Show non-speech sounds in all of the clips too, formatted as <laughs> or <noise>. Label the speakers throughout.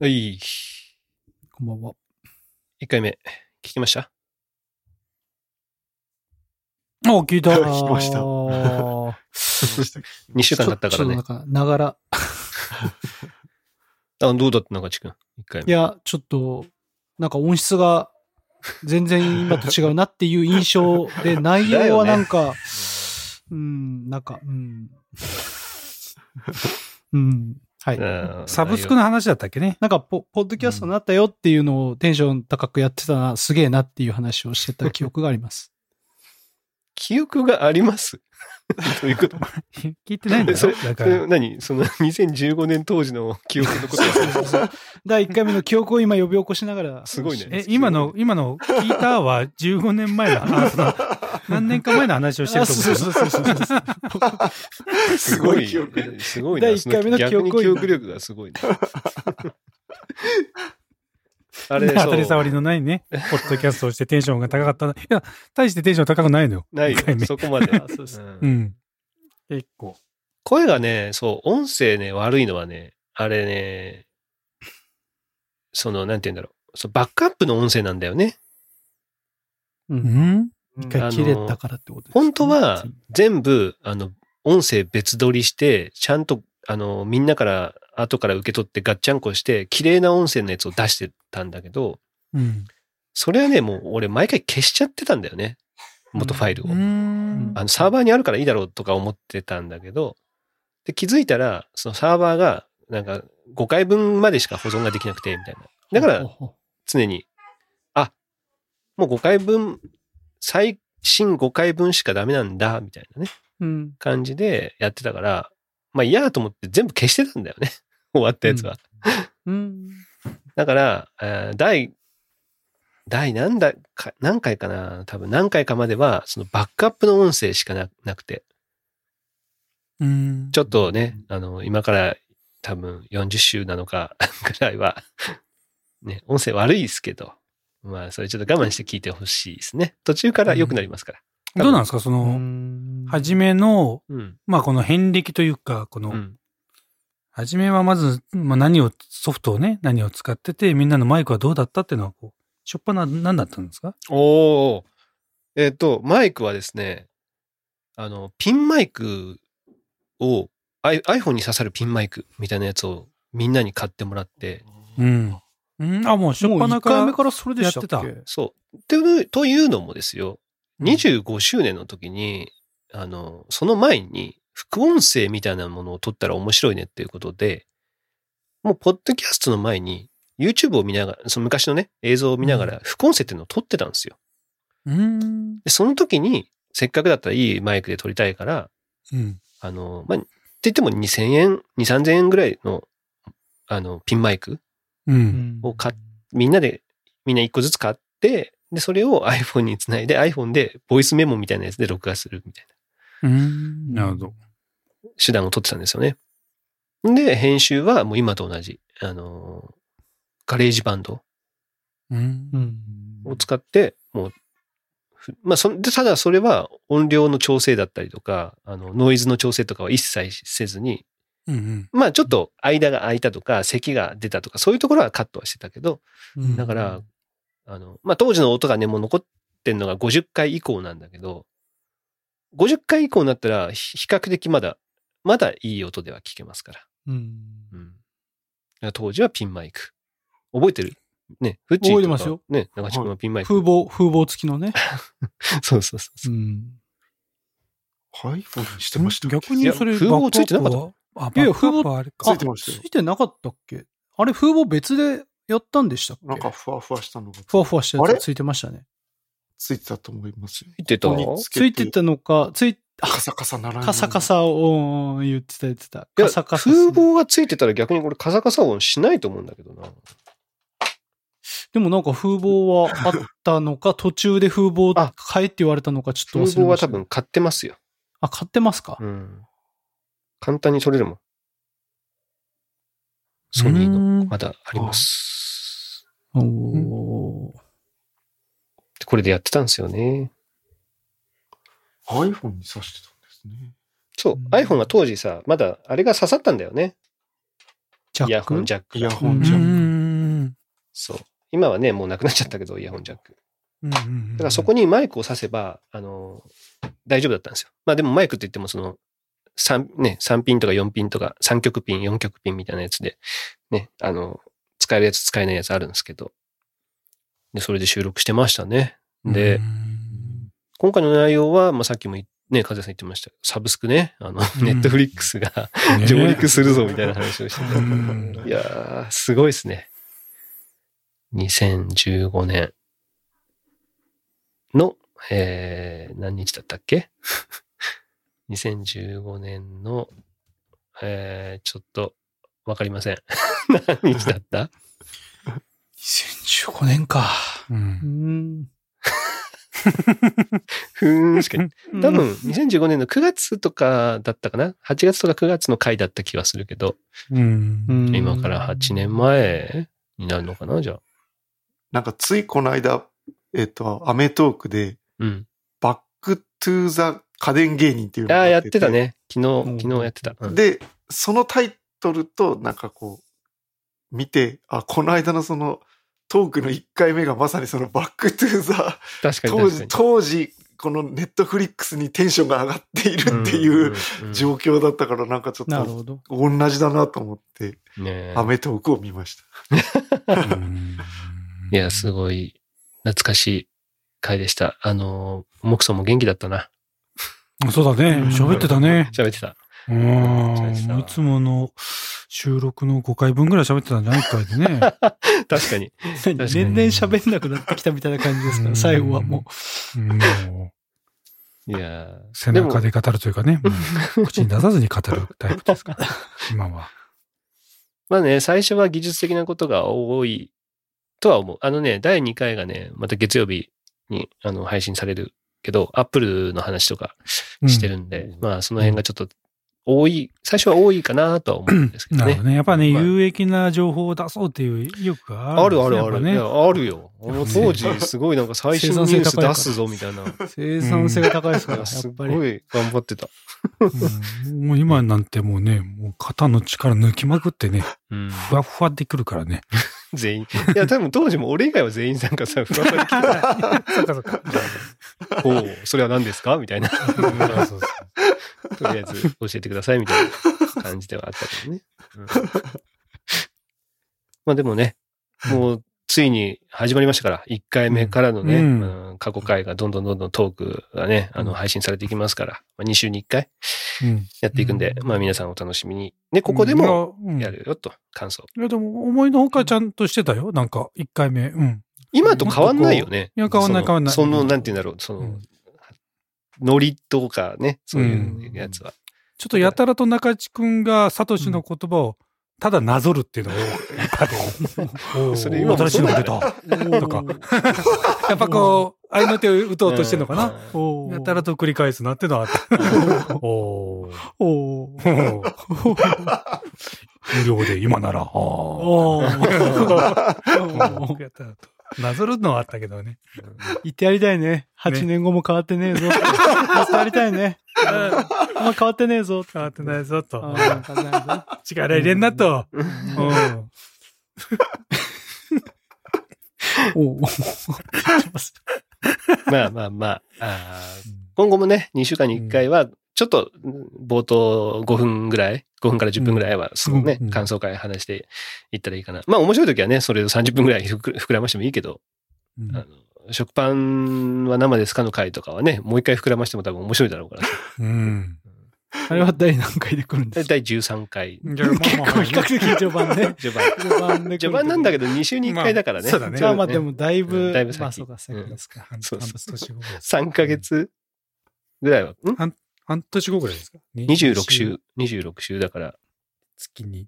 Speaker 1: はい。
Speaker 2: こんばんは。
Speaker 1: 1回目、聞きました？
Speaker 2: あ、聞いた。<laughs>
Speaker 3: 聞きました
Speaker 2: あー <laughs>
Speaker 1: ?2 週間経ったからね
Speaker 2: ながら。<laughs>
Speaker 1: あ、どうだった中地君？1回目。
Speaker 2: いや、ちょっと、なんか音質が全然今と違うなっていう印象で、内容はなんか、うん、なんか、うん。うん。はい。
Speaker 1: うん
Speaker 4: サブスクの話だったっけね。
Speaker 2: なんかポ、ポッドキャストになったよっていうのをテンション高くやってたな、すげえなっていう話をしてた記憶があります。
Speaker 1: 記憶があります？<laughs> どういうこと？<laughs>
Speaker 4: 聞いてないんだよ。
Speaker 1: それ
Speaker 4: だから。
Speaker 1: 何？その2015年当時の記憶のこと？が
Speaker 2: 第1回目の記憶を今呼び起こしながら。
Speaker 1: すごいね
Speaker 4: え、今の、今の聞いたは15年前の話、あその <laughs> 何年か前の話をしてると思
Speaker 2: うそうそうそうそう。
Speaker 1: すごい
Speaker 3: すごい記憶力
Speaker 1: すごいな。
Speaker 2: 第一回目の記憶を
Speaker 1: 逆に記憶力がすごいね。あれ、
Speaker 4: 当たり。障りのないね、ポッドキャストをしてテンションが高かった。いや、大してテンション高くないのよ。
Speaker 1: ないよ。そこまで。
Speaker 2: あ <laughs> そうです
Speaker 1: うん
Speaker 4: うん。結構。
Speaker 1: 声がね、そう、音声ね、悪いのはね、あれね、その、なんて言うんだろう。そうバックアップの音声なんだよね。
Speaker 2: う。
Speaker 4: うんん
Speaker 2: 一回切れたからってことですね
Speaker 1: 本当は、全部、あの、音声別撮りして、ちゃんと、あの、みんなから、後から受け取ってガッチャンコして、綺麗な音声のやつを出してたんだけど、
Speaker 4: うん。
Speaker 1: それはね、もう俺毎回消しちゃってたんだよね。元ファイルを。
Speaker 4: うん
Speaker 1: あの、サーバーにあるからいいだろうとか思ってたんだけど、で、気づいたら、そのサーバーが、なんか、5回分までしか保存ができなくて、みたいな。だから、常に、あ、もう5回分、最新5回分しかダメなんだ、みたいなね、
Speaker 2: うん。
Speaker 1: 感じでやってたから、まあ嫌だと思って全部消してたんだよね。<laughs> 終わったやつは。
Speaker 2: うん。
Speaker 1: だから、えー第、第何だか、何回かな多分何回かまでは、そのバックアップの音声しかななくて、
Speaker 4: うん。
Speaker 1: ちょっとね、あの、今から多分40週なのか <laughs> ぐらいは、ね、音声悪いですけど、まあ、それちょっと我慢して聞いてほしいですね。途中から良くなりますから。
Speaker 4: どうなんですか？その、
Speaker 2: は
Speaker 4: 初めの、
Speaker 1: うん。
Speaker 4: まあこの遍歴というか、この、
Speaker 1: うん。
Speaker 4: 初めはまず、まあ何を、ソフトをね、何を使ってて、みんなのマイクはどうだったっていうのは、こう、しょっぱな、何だったんですか？
Speaker 1: おー。えっ、と、マイクはですね、あの、ピンマイクを、I- iPhone に刺さるピンマイクみたいなやつをみんなに買ってもらって、
Speaker 4: うん。うん、あ、もうしょっ
Speaker 2: もう1
Speaker 4: ぱなから
Speaker 2: 回目からそれで
Speaker 4: やって
Speaker 1: そう。っていうというのもですよ、25周年の時に、あの、その前に、副音声みたいなものを撮ったら面白いねっていうことで、もう、ポッドキャストの前に、YouTube を見ながら、その昔のね、映像を見ながら、副音声っていうのを撮ってたんですよ。
Speaker 4: うん。
Speaker 1: で、その時に、せっかくだったらいいマイクで撮りたいから、
Speaker 4: うん。
Speaker 1: あの、まあ、って言っても2000円、2、3000円ぐらいの、あの、ピンマイク
Speaker 4: うん。
Speaker 1: を買っみんなで、みんな一個ずつ買って、で、それを iPhone につないで iPhone でボイスメモみたいなやつで録画するみたい
Speaker 4: うん。なるほど。
Speaker 1: な手段を取ってたんですよね。で、編集はもう今と同じ、あの、ガレージバンド。を使って、もう、ふまあ、そんで、ただそれは音量の調整だったりとか、あの、ノイズの調整とかは一切せずに、
Speaker 4: うんうん。
Speaker 1: まあちょっと間が空いたとか、咳が出たとか、そういうところはカットはしてたけど、
Speaker 2: うん
Speaker 1: だから、あの、まあ、当時の音がね、もう残ってんのが50回以降なんだけど、50回以降になったら、ひ比較的まだ、まだいい音では聞けますから。
Speaker 2: うん。
Speaker 1: うん。当時はピンマイク。覚えてる？ね、フッチーとか
Speaker 2: 覚えてますよ。
Speaker 1: ね、長地君はピンマイク。
Speaker 2: 風貌、風貌付きのね。<laughs>
Speaker 1: そうそうそうそうう。
Speaker 2: ん。
Speaker 3: iPhone にしてましたっけ？
Speaker 4: 逆にそれ、
Speaker 1: 風貌ついてなかった
Speaker 4: あ、
Speaker 2: いやいや
Speaker 4: バックアップはあれか。
Speaker 3: ついてましたよ
Speaker 2: ついてなかったっけ？あれ、風貌別でやったんでしたっけ？
Speaker 3: なんかふわふわしたのが
Speaker 2: ふわふわしたやつついてましたね。
Speaker 3: ついてたと思いますよ。
Speaker 1: 言ってた？
Speaker 3: つ
Speaker 2: いてたのか、つい、あ
Speaker 3: カサカサならない。
Speaker 2: カサカ。サを言ってた言ってた。
Speaker 1: いや
Speaker 2: カサカサ。
Speaker 1: 風貌がついてたら逆にこれカサカサ音しないと思うんだけどな。
Speaker 2: でもなんか風貌はあったのか、<laughs> 途中で風貌
Speaker 1: あ
Speaker 2: 変えって言われたのかちょっと忘
Speaker 1: 風貌は
Speaker 2: れました。
Speaker 1: 多分買ってますよ。
Speaker 2: あ、買ってますか？
Speaker 1: うん。簡単に取れるもん。ソニーの
Speaker 4: うん
Speaker 1: まだあります。
Speaker 2: おー。
Speaker 1: これでやってたんですよね。
Speaker 3: iPhone に挿してたんですね。
Speaker 1: そう
Speaker 2: う。ん
Speaker 1: iPhone が当時さ、まだあれが刺さったんだよね。
Speaker 2: ジャック？
Speaker 1: イヤホンジャックが。
Speaker 3: イヤホ
Speaker 4: う
Speaker 3: ンジャック。
Speaker 4: ん。
Speaker 1: そう。今はね、もうなくなっちゃったけど、イヤホンジャック。だからそこにマイクを挿せば、あの、大丈夫だったんですよ。まあでもマイクって言ってもその、3、ね、3ピンとか4ピンとか、3曲ピン、4曲ピンみたいなやつで、ね、あの、使えるやつ使えないやつあるんですけど。で、それで収録してましたね。で、
Speaker 4: うん
Speaker 1: 今回の内容は、まあさっきもね、風さん言ってましたけど、サブスクね、あの、
Speaker 4: うん
Speaker 1: ネットフリックスが
Speaker 4: ね <laughs>
Speaker 1: 上陸するぞみたいな話をしてて。
Speaker 4: うん
Speaker 1: いやー、すごいですね。2015年の、えー、何日だったっけ <laughs> ?2015 年の、えー、ちょっと、わかりません。<laughs> 何日だった
Speaker 2: ？2015年か。
Speaker 4: う
Speaker 2: うんん。
Speaker 1: ふーんしか、多分、2015年の9月とかだったかな ?8 月とか9月の回だった気がするけど、
Speaker 4: うん
Speaker 2: うん、
Speaker 1: 今から8年前になるのかな？じゃあ。
Speaker 3: なんかついこの間、えっ、と、アメトークで、
Speaker 1: うん。
Speaker 3: バックトゥーザ家電芸人っていうの
Speaker 1: ああ、
Speaker 3: が
Speaker 1: やってた。ね。昨
Speaker 2: うん
Speaker 1: 日、昨日やってた。うん
Speaker 3: で、そのタイトルと、なんかこう、見て、あ、この間のその、トークの1回目がまさにそのバックトゥーザ、
Speaker 1: 確かに
Speaker 3: 当時、
Speaker 1: 確かに。
Speaker 3: 当時、このネットフリックスにテンションが上がっているっていう状況だったから、なんかちょっと
Speaker 2: なるほど。
Speaker 3: 同じだなと思って、
Speaker 1: 況。ねえ
Speaker 3: アメトークを見ました。<laughs>
Speaker 4: うん
Speaker 1: いや、すごい懐かしい回でした。あの、モクソンも元気だったな。
Speaker 4: そうだね。喋ってたね。
Speaker 1: 喋ってた。
Speaker 4: うん。
Speaker 1: 喋ってた
Speaker 4: もういつもの収録の5回分ぐらい喋ってたんじゃないかいでね。<laughs> <laughs>
Speaker 1: 確かに。
Speaker 2: 年々
Speaker 1: かに
Speaker 2: 喋んなくなってきたみたいな感じですから、最後はも
Speaker 4: うんもう、
Speaker 1: いやー
Speaker 4: 背中で語るというかね。口に出さずに語るタイプですから。<laughs> 今は。
Speaker 1: まあね、最初は技術的なことが多いとは思う。あのね、第2回がね、また月曜日にあの配信されるけど、アップルの話とかしてるんで、まあその辺がちょっと多い、最初は多いかなとは思うんですけどね
Speaker 4: なるほ。どね。やっぱね、
Speaker 1: まあ
Speaker 4: 有益な情報を出そうっていう意欲があるね。
Speaker 1: あるあるある。い
Speaker 4: やっ
Speaker 1: やあるよ。当時すごいなんか最新ニュース出すぞみたいな。
Speaker 2: う、生産性が高いですか？ら、や
Speaker 1: す
Speaker 2: っぱり。
Speaker 1: ごい頑張ってた。
Speaker 4: うんもう今なんてもうね、もう肩の力抜きまくってね、
Speaker 1: うん。
Speaker 4: ふわふわでくるからね。<laughs>
Speaker 1: 全員。いや、多分当時も俺以外は全員なんかさ、ふわふわで来てた。
Speaker 4: そうかそうか。
Speaker 1: おうそれは何ですか？みたいな。
Speaker 4: そうそうそう
Speaker 1: とりあえず教えてくださいみたいな感じではあったけどね。うん <laughs> まあでもね、もうついに始まりましたから、1回目からのね、
Speaker 4: うん
Speaker 1: うん過去回がどんどんどんどんトークがね、あの配信されていきますから、まあ、2週に1回
Speaker 4: うん
Speaker 1: やっていくんで、
Speaker 4: うん
Speaker 1: まあ皆さんお楽しみに。で、ここでも
Speaker 4: いや、
Speaker 1: るよと、感想。
Speaker 4: いや、でも思いのほかちゃんとしてたよ。なんか、1回目。うん。
Speaker 1: 今と変わんないよね。
Speaker 4: いや変わんない変わんない
Speaker 1: その、なんて言うんだろう、その、
Speaker 4: うん
Speaker 1: ノリとかね、そういうやつは。
Speaker 4: ちょっとやたらと中地くんがサトシの言葉をただなぞるっていうのが多かった。<laughs>
Speaker 1: それ今も
Speaker 4: 新しいのが出た。とか。<laughs> やっぱこう、合いの手を打とうとしてんのかな。やたらと繰り返すなっていうのはあった。おー
Speaker 2: おー <laughs>
Speaker 4: 無料で今なら。あー
Speaker 2: おー
Speaker 4: やったらと <laughs> なぞるのはあったけどね。<laughs>
Speaker 2: 言ってやりたいね。8年後も変わってねえぞ。言ってやりたいね。お前変わってねえぞ。
Speaker 4: 変わってないぞと
Speaker 2: あ。ー変わってないぞ。
Speaker 4: 力入れんなと。うん
Speaker 2: おー <laughs>
Speaker 1: まあまあまああー今後もね、2週間に1回は、ちょっと冒頭5分ぐらい、5分から10分ぐらいは、そのね、
Speaker 4: うん
Speaker 1: 感想会話していったらいいかな。まあ面白い時はね、それを30分ぐらいふく膨らましてもいいけど、
Speaker 4: うん
Speaker 1: あの食パンは生ですかの回とかはね、もう一回膨らましても多分面白いだろうから。
Speaker 4: うん。
Speaker 2: あれは第何回で来るんですか？
Speaker 1: 第13回。<laughs>
Speaker 4: じゃあまあ
Speaker 2: 結
Speaker 4: まあ
Speaker 2: 構比較的序盤ね。
Speaker 1: 序盤。
Speaker 2: 序盤で
Speaker 1: 序盤なんだけど2週に1回だからね。
Speaker 4: まあそうだね
Speaker 2: まあまあでもだいぶ、
Speaker 1: だいぶ先
Speaker 2: まあそうか、先ですか。
Speaker 1: うそう
Speaker 4: 半年後ぐらいです
Speaker 1: 3ヶ月ぐらいは、ん？
Speaker 4: 半年後ぐらいですか
Speaker 1: ?26 週、26週だから、
Speaker 4: 月に。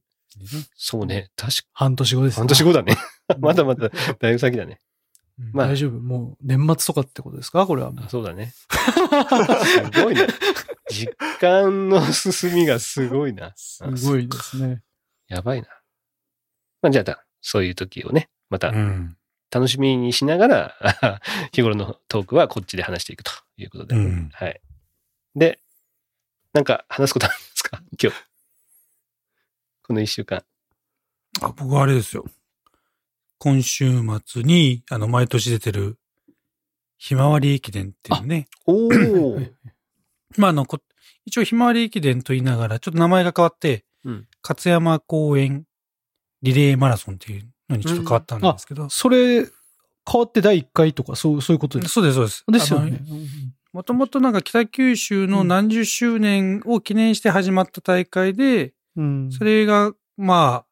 Speaker 1: そうね、確か
Speaker 2: 半年後です。
Speaker 1: 半年後だね。<laughs> まだまだ、だいぶ先だね。まあ
Speaker 2: 大丈夫。もう年末とかってことですか？これはもう
Speaker 1: あ。そうだね。すごいね。実感の進みがすごいな。
Speaker 2: すごいですね。
Speaker 1: やばいな。まあ、じゃあ、そういう時をね、また
Speaker 4: うん。
Speaker 1: 楽しみにしながら、<laughs> 日頃のトークはこっちで話していくということで。
Speaker 4: うん
Speaker 1: はい。で、なんか話すことあるんですか？今日。この一週間。
Speaker 4: あ、僕はあれですよ。今週末に、あの、毎年出てる、ひまわり駅伝っていうね。
Speaker 1: おお。<laughs>
Speaker 4: まあ、あの、こ一応ひまわり駅伝と言いながら、ちょっと名前が変わって、
Speaker 1: うん
Speaker 4: 勝山公園リレーマラソンっていうのにちょっと変わったんですけど。
Speaker 2: それ、変わって第1回とか、そう、そういうことです。
Speaker 4: そうです、そうです。
Speaker 2: ですよね。
Speaker 4: もともとなんか北九州の何十周年を記念して始まった大会で、
Speaker 2: うん。
Speaker 4: それが、ま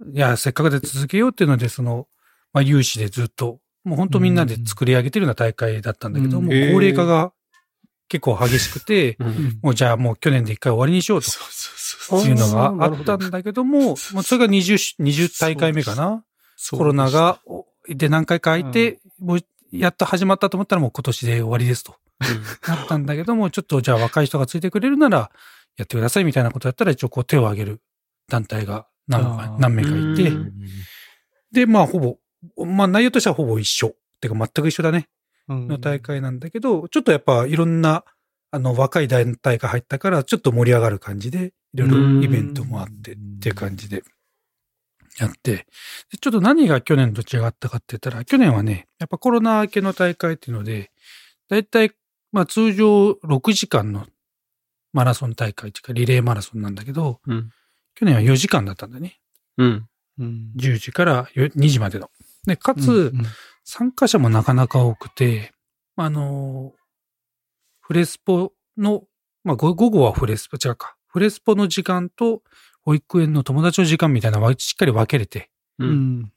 Speaker 4: あ、いや、せっかくで続けようっていうので、その、まあ、有志でずっと、もう本当みんなで作り上げてるような大会だったんだけど、
Speaker 2: うん。
Speaker 4: もう高齢化が結構激しくて、
Speaker 1: うん。
Speaker 4: もうじゃあもう去年で一回終わりにしようというのが
Speaker 1: あ
Speaker 4: ったんだけども、もうそれが20、20大会目かな？コロナが、おで何回か空いて、もうやっと始まったと思ったらもう今年で終わりですと。なったんだけども、ちょっとじゃあ若い人がついてくれるならやってくださいみたいなことやったら一応こう手を挙げる団体が何何名かいて
Speaker 1: う、ん
Speaker 4: で、まあほぼ、まあ内容としてはほぼ一緒。てか全く一緒だね。
Speaker 2: うん
Speaker 4: の大会なんだけど、ちょっとやっぱいろんな、あの若い団体が入ったからちょっと盛り上がる感じで、いろいろイベントもあってっていう感じでやって、でちょっと何が去年と違ったかって言ったら、去年はね、やっぱコロナ明けの大会っていうので、だいたい、まあ通常6時間のマラソン大会っていうかリレーマラソンなんだけど、
Speaker 1: うん。
Speaker 4: 去年は4時間だったんだね。
Speaker 1: うん。
Speaker 2: うん。
Speaker 4: 10時からよ2時までの。で、かつ、
Speaker 2: うん
Speaker 4: 参加者もなかなか多くて、あの、フレスポの、まあ、ご午後はフレスポ、違うか。フレスポの時間と、保育園の友達の時間みたいなしっかり分けれて、
Speaker 1: う。
Speaker 2: うん。ん。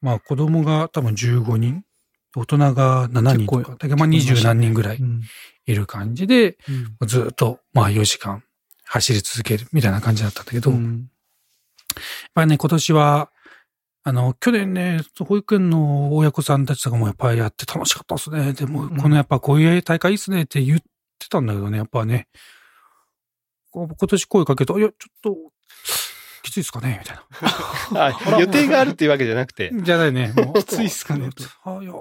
Speaker 4: まあ、子供が多分15人、大人が7人とか、だけどまあ20何人ぐらい
Speaker 2: うん。
Speaker 4: いる感じで、
Speaker 2: うん。
Speaker 4: ずっと、まあ4時間走り続けるみたいな感じだったんだけど、やっ
Speaker 2: うん
Speaker 4: ぱりね、今年は、あの、去年ね、保育園の親子さんたちとかもやっぱりやって楽しかったっすね。でも、
Speaker 2: うん。
Speaker 4: このやっぱこういう大会いいっすねって言ってたんだけどね、やっぱね、今年声かけると、いや、ちょっと、きついっすかね？みたいな。<laughs>
Speaker 1: あ、予定があるっていうわけじゃなくて。
Speaker 4: じゃないね。もう
Speaker 2: きついっすかね？<laughs>
Speaker 4: あ、いや、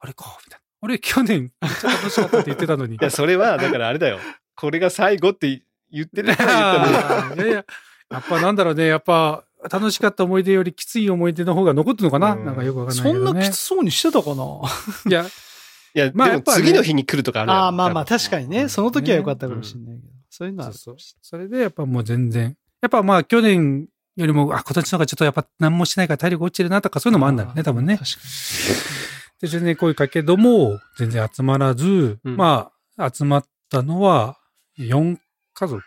Speaker 4: あれか、みたいな。あれ、去年、めっちゃ楽しかったって言ってたのに。<laughs>
Speaker 1: いや、それは、だからあれだよ。これが最後って言ってるから言ったの
Speaker 4: いやいや、やっぱなんだろうね、やっぱ、楽しかった思い出よりきつい思い出の方が残ってるのかな、
Speaker 3: うん
Speaker 4: なんかよくわかんない
Speaker 2: そ
Speaker 4: けど、ね。
Speaker 2: んなきつそうにしてたかな？
Speaker 4: いや、
Speaker 1: いや、
Speaker 4: まあやっぱね
Speaker 1: 次の日に来るとかある
Speaker 2: ああ、まあまあ確かにね。その時は良かったかもしれないけど。そういうのは
Speaker 4: そうそう。それでやっぱもう全然。やっぱまあ去年よりも、あ、今年の方がちょっとやっぱ何もしないから体力落ちるなとかそういうのもあるんだろうね、多分ね。
Speaker 2: 確か
Speaker 4: で、全然声かけども、全然集まらず、
Speaker 1: うん
Speaker 4: まあ、集まったのは4家族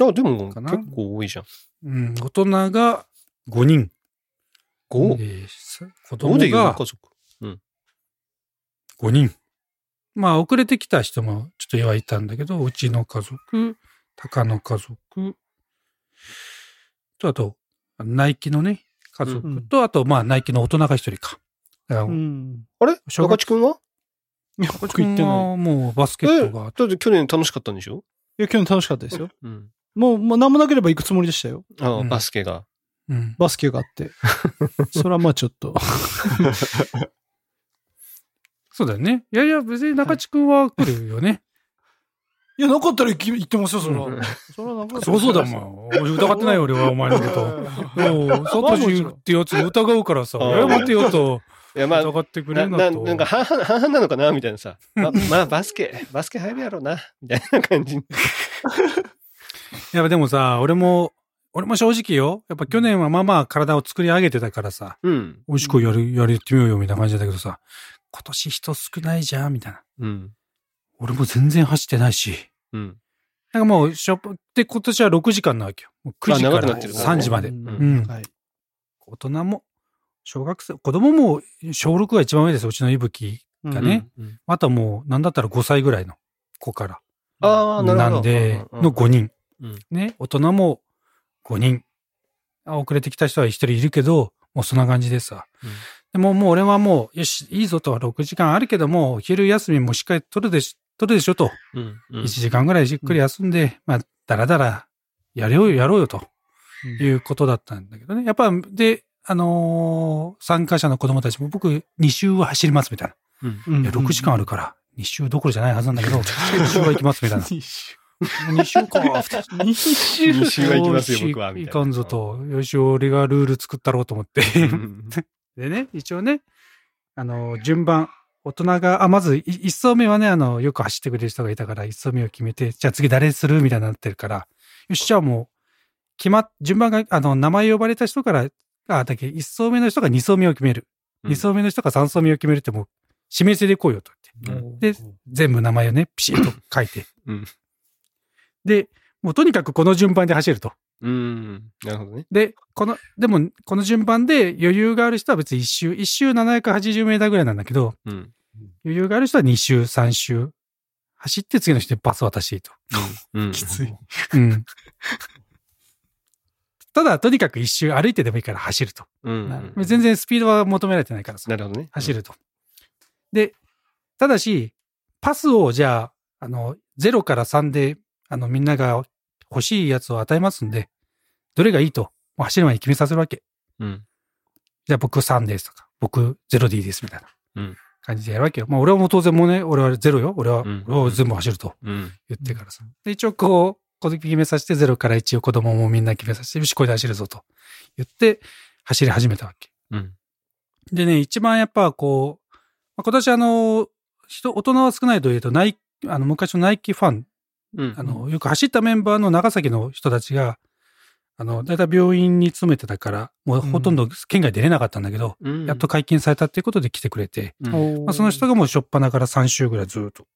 Speaker 1: あ、でも結構多いじゃん。
Speaker 4: うん、大人が5人。
Speaker 1: 5?
Speaker 4: で子
Speaker 1: 5
Speaker 4: 供
Speaker 1: で4
Speaker 4: が
Speaker 1: 家族
Speaker 4: ？5人。まあ、遅れてきた人もちょっとはいたんだけど、うちの家族、高の家族、と、あと、ナイキのね、家族と、あと、まあ、ナイキの大人が一人か。
Speaker 1: あれ？
Speaker 4: 小学
Speaker 1: 中地君は？い
Speaker 2: や、僕行ってない。
Speaker 4: はもうバスケ
Speaker 1: え
Speaker 4: ットが、
Speaker 1: だって去年楽しかったんでしょ？
Speaker 2: いや、去年楽しかったですよ。
Speaker 1: うん。
Speaker 2: もう、もう何もなければ行くつもりでしたよ。
Speaker 1: あ
Speaker 4: うん
Speaker 1: バスケが。
Speaker 4: うん。
Speaker 2: バスケがあって。<laughs> それはまあちょっと。<laughs>
Speaker 4: そうだよね。いやいや、別に中地君は来るよね。
Speaker 2: いや、なかったら行き行ってますよ、それ
Speaker 1: うん
Speaker 2: は。それはなかった
Speaker 4: そうそうだもん。疑ってないよ、俺はお前のこと。<laughs> おうサトシってやつ疑うからさ、
Speaker 1: あ
Speaker 4: やめてよと、
Speaker 1: いや、まあ、
Speaker 4: 疑ってくれ
Speaker 1: な、な、
Speaker 4: るなと。
Speaker 1: なんか半々、半々なのかなみたいなさ。ま、<laughs> まあ、バスケ、バスケ入るやろうな。みたいな感じ。
Speaker 4: いや、でもさ、俺も、俺も正直よ。やっぱ去年はまあまあ体を作り上げてたからさ、
Speaker 1: うん。
Speaker 4: 美味しくやる、やれてみようよみたいな感じだけどさ、今年人少ないじゃんみたいな。
Speaker 1: うん。
Speaker 4: 俺も全然走ってないし。
Speaker 1: うん。
Speaker 4: なんかもう、しょっで、今年は6時間なわけよ。もう9時から
Speaker 1: あ長くなってる
Speaker 4: 3時まで。
Speaker 2: うん
Speaker 4: うん
Speaker 2: はい。
Speaker 4: 大人も、小学生、子供も小6が一番上ですよ。うちのいぶき。がね
Speaker 1: うん。
Speaker 4: あとはもう、なんだったら5歳ぐらいの子から。
Speaker 1: ああ、なるほど。
Speaker 4: なんで、
Speaker 1: うん
Speaker 4: の5人。
Speaker 1: うん
Speaker 4: ね、大人も5人。あ遅れてきた人は1人いるけど、もうそんな感じでさ。
Speaker 1: うん
Speaker 4: でももう俺はもう、よし、いいぞと、6時間あるけども、昼休みもしっかり取るでし、取るでしょと。
Speaker 1: うん。うん
Speaker 4: 1時間ぐらいじっくり休んで、まあ、だらだら、やろうよ、やろうよ、ということだったんだけどね。やっぱ、で、あのー参加者の子供たちも僕、2周は走ります、みたいな。
Speaker 1: うん。
Speaker 2: うん
Speaker 4: いや、6時間あるから、2周どころじゃないはずなんだけど、2周は行きます、みたいな。
Speaker 2: 二週。
Speaker 4: 2週か、
Speaker 2: 二週。
Speaker 1: 二週は行きますよ僕はい
Speaker 4: かんぞと。よし、俺がルール作ったろうと思って。
Speaker 1: うん <laughs>
Speaker 4: でね、一応ね、あの、順番、大人が、あ、まず、い一層目はね、あの、よく走ってくれる人がいたから、一層目を決めて、じゃあ次誰するみたいになってるから、よし、じゃあもう、決まっ、順番が、あの、名前呼ばれた人から、あ、だっけ、一層目の人が二層目を決める。二層目の人が三層目を決めるってもう、指名制でいこうよと言って。で、全部名前をね、ピシッと書いて。
Speaker 1: うん
Speaker 4: で、もうとにかくこの順番で走ると。
Speaker 1: うん。なるほどね。
Speaker 4: で、この、でも、この順番で余裕がある人は別に一周、一周780メーターぐらいなんだけど、
Speaker 1: うん。
Speaker 4: 余裕がある人は二周、三周、走って次の人にパス渡していいと。
Speaker 1: うん。
Speaker 3: きつい。
Speaker 4: うん。ただ、とにかく一周歩いてでもいいから走ると。
Speaker 1: うん。
Speaker 4: 全然スピードは求められてないからさ。
Speaker 1: なるほどね。
Speaker 4: 走ると。で、ただし、パスをじゃあ、あの、0から3で、あの、みんなが欲しいやつを与えますんで、どれがいいと、走る前に決めさせるわけ。
Speaker 1: うん。
Speaker 4: じゃあ僕3ですとか、僕0ですみたいな
Speaker 1: うん
Speaker 4: 感じでやるわけよ。まあ俺はもう当然もうね、俺は0よ。俺は、
Speaker 1: うん
Speaker 4: 俺は全部走ると
Speaker 1: うん。
Speaker 4: 言ってからさ。で、一応こう、これ決めさせて0から1を子供もみんな決めさせて、よし、これで走るぞと言って、走り始めたわけ。
Speaker 1: うん。
Speaker 4: でね、一番やっぱこう、まあ今年あの、人、大人は少ないと言うと、ナイあの、昔のナイキファン、
Speaker 1: うん。
Speaker 4: あの、よく走ったメンバーの長崎の人たちが、あの、だいたい病院に勤めてたから、もうほとんど県外出れなかったんだけど、
Speaker 1: うん、
Speaker 4: やっと解禁されたっていうことで来てくれて、
Speaker 1: うん、
Speaker 4: まあ、その人がもう初っ端から3週ぐらいずっと。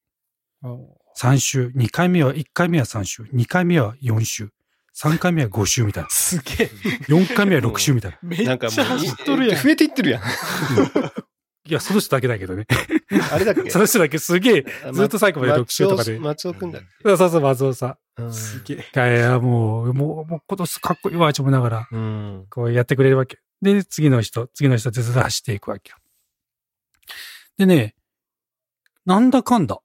Speaker 4: 3週、2回目は、1回目は3週、2回目は4週、3回目は5週みたいな。
Speaker 2: すげえ。
Speaker 4: 4回目は6週みたいな。
Speaker 2: めっちゃ
Speaker 1: なんかもう、
Speaker 2: 走っとるやん。
Speaker 1: 増えていってるやん。<laughs>
Speaker 4: いや、その人だけだけどね。<laughs>
Speaker 1: あれだっけ？
Speaker 4: その人だけすげえ、ずっと最後まで6週とかで。
Speaker 1: 松尾くんだっ
Speaker 4: そうそうそう、松尾さ
Speaker 1: ん
Speaker 2: すげえ。
Speaker 4: ん。いや、もう、もう、もう今年かっこいいわ、ち思いながら、
Speaker 1: うん。
Speaker 4: こうやってくれるわけ。で、次の人、次の人ってずっと走っていくわけよ。でね、なんだかんだ。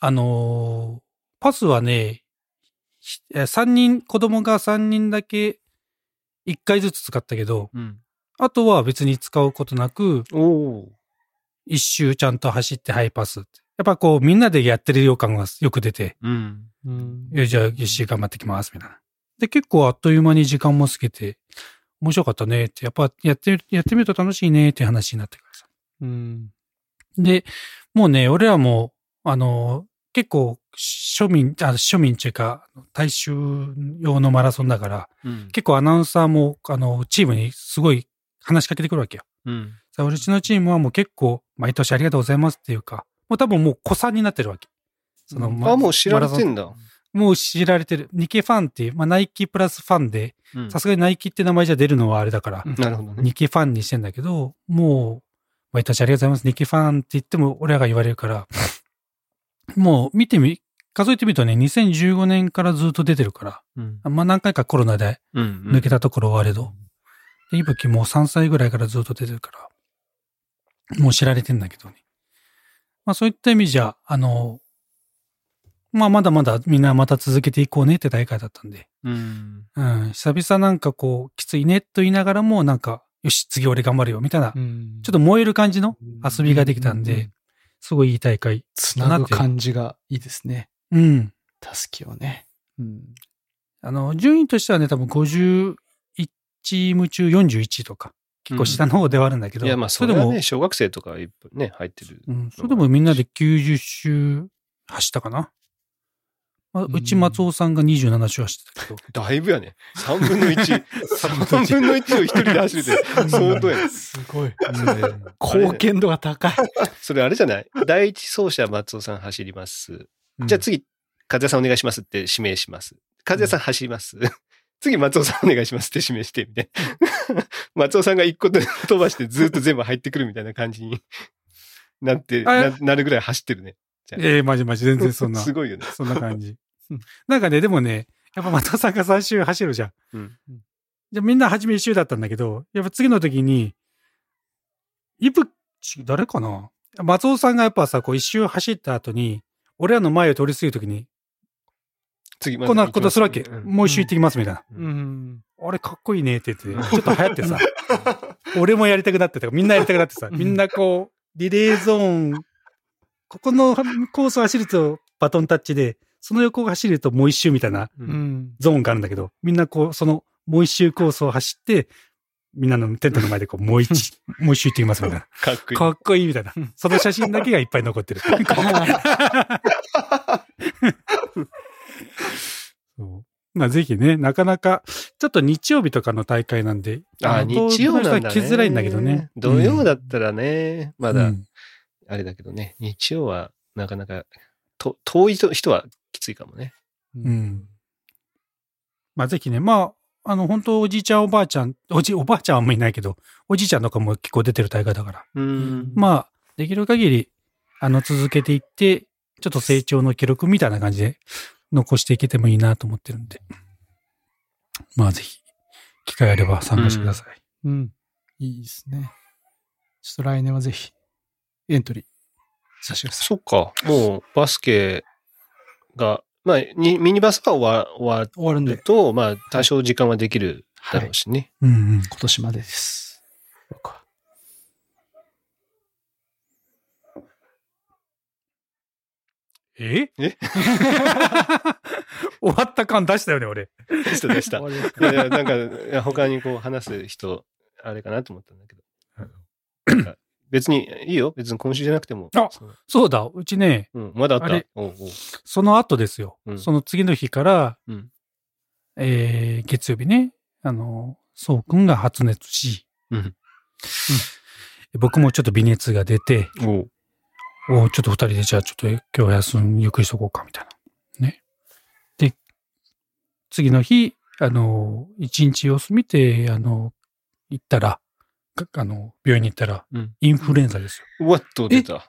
Speaker 4: あのーパスはね、ひえ3人、子供が3人だけ1回ずつ使ったけど、
Speaker 1: うん。
Speaker 4: あとは別に使うことなく、
Speaker 1: おお。
Speaker 4: 一周ちゃんと走ってハイパスって。やっぱこうみんなでやってる予感がよく出て、
Speaker 1: うん。
Speaker 2: うん
Speaker 4: よじゃあ一周頑張ってきます、みたいな。で、結構あっという間に時間も過ぎて、面白かったねって、やっぱやって、やってみると楽しいねっていう話になってからさ。
Speaker 2: うん。
Speaker 4: で、もうね、俺らも、あの、結構庶民、あ庶民っていうか、大衆用のマラソンだから、
Speaker 1: うん。
Speaker 4: 結構アナウンサーも、あの、チームにすごい話しかけてくるわけよ。
Speaker 1: うん。
Speaker 4: さちのチームはもう結構、毎年ありがとうございますっていうか、もう多分もう子さんになってるわけ。その、
Speaker 1: あ、もう知られてんだ。
Speaker 4: もう知られてる。ニケファンっていう、まあ、ナイキプラスファンで、
Speaker 1: うん
Speaker 4: さすがにナイキって名前じゃ出るのはあれだから、
Speaker 1: なるほどね。
Speaker 4: ニキファンにしてんだけど、もう、毎年ありがとうございます。ニキファンって言っても俺らが言われるから、もう見てみ、数えてみるとね、2015年からずっと出てるから、
Speaker 1: うん。
Speaker 4: まあ何回かコロナで
Speaker 1: うん。
Speaker 4: 抜けたところはあれど、で、いぶきもう3歳ぐらいからずっと出てるから、もう知られてんだけどね。まあそういった意味じゃ、あの、まあまだまだみんなまた続けていこうねって大会だったんで、
Speaker 1: うん。
Speaker 4: うん、久々なんかこう、きついねと言いながらも、なんか、よし、次俺頑張るよ、みたいな、
Speaker 2: うん
Speaker 4: ちょっと燃える感じの遊びができたん
Speaker 2: うんうん
Speaker 4: すごいいい大会。
Speaker 2: つなぐ感じがいいですね。
Speaker 4: うん。
Speaker 2: たすきをね。うん。
Speaker 4: あの、順位としてはね、多分51チーム中41とか、結構下の方ではあるんだけど、
Speaker 1: いや、まあ、そ
Speaker 4: それでも、
Speaker 1: ね、小学生とかいっぱいね、入ってる。
Speaker 4: うん、それでもみんなで90周走ったかな？まあ、
Speaker 2: うん
Speaker 4: うち松尾さんが27周走ってたけど、<laughs>
Speaker 1: だいぶやね。3分の1。<laughs> 3分の1を一人で走るって、相当やね。
Speaker 2: すごい。貢献度が高い。<laughs>
Speaker 1: それあれじゃない？第一走者松尾さん走ります。じゃあ次、和也さんお願いしますって指名します。和也さん走ります。次、松尾さんお願いしますって指名して、みたいな。<laughs> 松尾さんが一個で飛ばしてずっと全部入ってくるみたいな感じになって、
Speaker 4: あ
Speaker 1: ななるぐらい走ってるね。
Speaker 4: ええマジマジ、全然 <laughs> そんな。
Speaker 1: すごいよね。
Speaker 4: そんな感じ。なんかね、でもね、やっぱ松尾さんが最終走るじゃん。
Speaker 1: うん。
Speaker 4: じゃあみんな初め一周だったんだけど、やっぱ次の時に、いぶち、誰かな？松尾さんがやっぱさ、こう一周走った後に、俺らの前を通り過ぎる時に、
Speaker 1: 次、
Speaker 4: こんなことするわけ。
Speaker 1: うん
Speaker 4: もう一周行ってきますみたいな。
Speaker 1: う
Speaker 2: うんん。
Speaker 4: あれかっこいいねって言って、ちょっと流行ってさ、<laughs> 俺もやりたくなってたから、みんなやりたくなってさ、
Speaker 2: うん
Speaker 4: みんなこう、リレーゾーン、ここのコースを走るとバトンタッチで、その横を走るともう一周みたいな。ゾーンがあるんだけど、みんなこう、そのもう一周コースを走って、みんなのテントの前でこう、もう一、<laughs> もう一周行ってきますみたいな。
Speaker 1: かっこいい。
Speaker 4: かっこいいみたいな
Speaker 2: うん。<laughs>
Speaker 4: その写真だけがいっぱい残ってる。そうまあぜひね、なかなか、ちょっと日曜日とかの大会なんで、
Speaker 1: あ、
Speaker 4: の
Speaker 1: 日曜なんだ、ね。
Speaker 4: 来づらいんだけどね。
Speaker 1: 土曜だったらね、まだ、
Speaker 4: うん
Speaker 1: あれだけどね、日曜はなかなか、と遠い人はきついかもね。
Speaker 4: うん。まあぜひね、まあ、あの、本当おじいちゃんおばあちゃん、おじ、おばあちゃんはあんまりいないけど、おじいちゃんとかも結構出てる大会だから、
Speaker 1: うん。
Speaker 4: まあ、できる限り、あの、続けていって、ちょっと成長の記録みたいな感じで残していけてもいいなと思ってるんで。まあぜひ、機会あれば参加してください。
Speaker 2: うん。いいですね。ちょっと来年はぜひ、エントリーさせてください。
Speaker 1: そっか。もうバスケが、まあ、にミニバスが終わ終
Speaker 2: 終わるんで、
Speaker 1: と、まあ、多少時間はできるだろうしね。
Speaker 4: うんうん。
Speaker 2: 今年までです。僕は
Speaker 4: え？
Speaker 1: え？<laughs>
Speaker 4: 終わった感出したよね、俺。
Speaker 1: でしたでした。いやいやなんか、他にこう話す人、あれかなと思ったんだけど。別にいいよ。別に今週じゃなくても。
Speaker 4: あ
Speaker 1: そう
Speaker 4: そうだ、うちね、
Speaker 1: うん、まだあった？おうおう。
Speaker 4: その後ですよ。
Speaker 1: うん。
Speaker 4: その次の日から、
Speaker 1: うん。
Speaker 4: えー、月曜日ね、あの、そうくんが発熱し、
Speaker 1: うん。
Speaker 4: 僕もちょっと微熱が出て、
Speaker 1: お
Speaker 4: ちょっと二人でじゃあちょっと今日休む、ゆっくりしとこうか、みたいな。ね。で、次の日、あの、一日様子見て、あの、行ったら、かあの、病院に行ったら、
Speaker 1: うん
Speaker 4: インフルエンザですよ。
Speaker 1: うわっと出た。
Speaker 2: あ、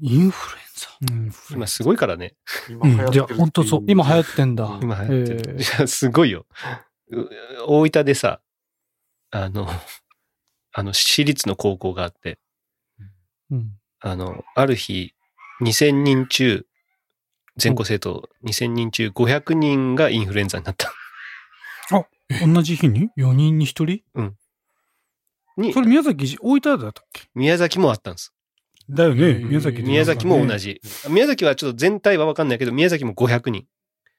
Speaker 2: インフルエンザ？
Speaker 4: うん、
Speaker 1: 今すごいからね。
Speaker 3: 今流行ってる
Speaker 4: うんじゃあ本当そう
Speaker 2: 今流行ってんだ。
Speaker 1: 今流行ってる。
Speaker 2: え
Speaker 1: いや、すごいよ。う大分でさ、あの、あの、私立の高校があって、
Speaker 2: うん。
Speaker 1: あの、ある日、2000人中、全校生徒2000人中500人がインフルエンザになった。
Speaker 4: 同じ日に
Speaker 2: ？4人に1人？
Speaker 1: に
Speaker 4: そ、れ宮崎、大分だったっけ？
Speaker 1: 宮崎もあったんです。
Speaker 4: だよね、宮崎で
Speaker 1: 宮崎も同
Speaker 4: じ。
Speaker 1: じ。宮崎はちょっと全体はわかんないけど、宮崎も500人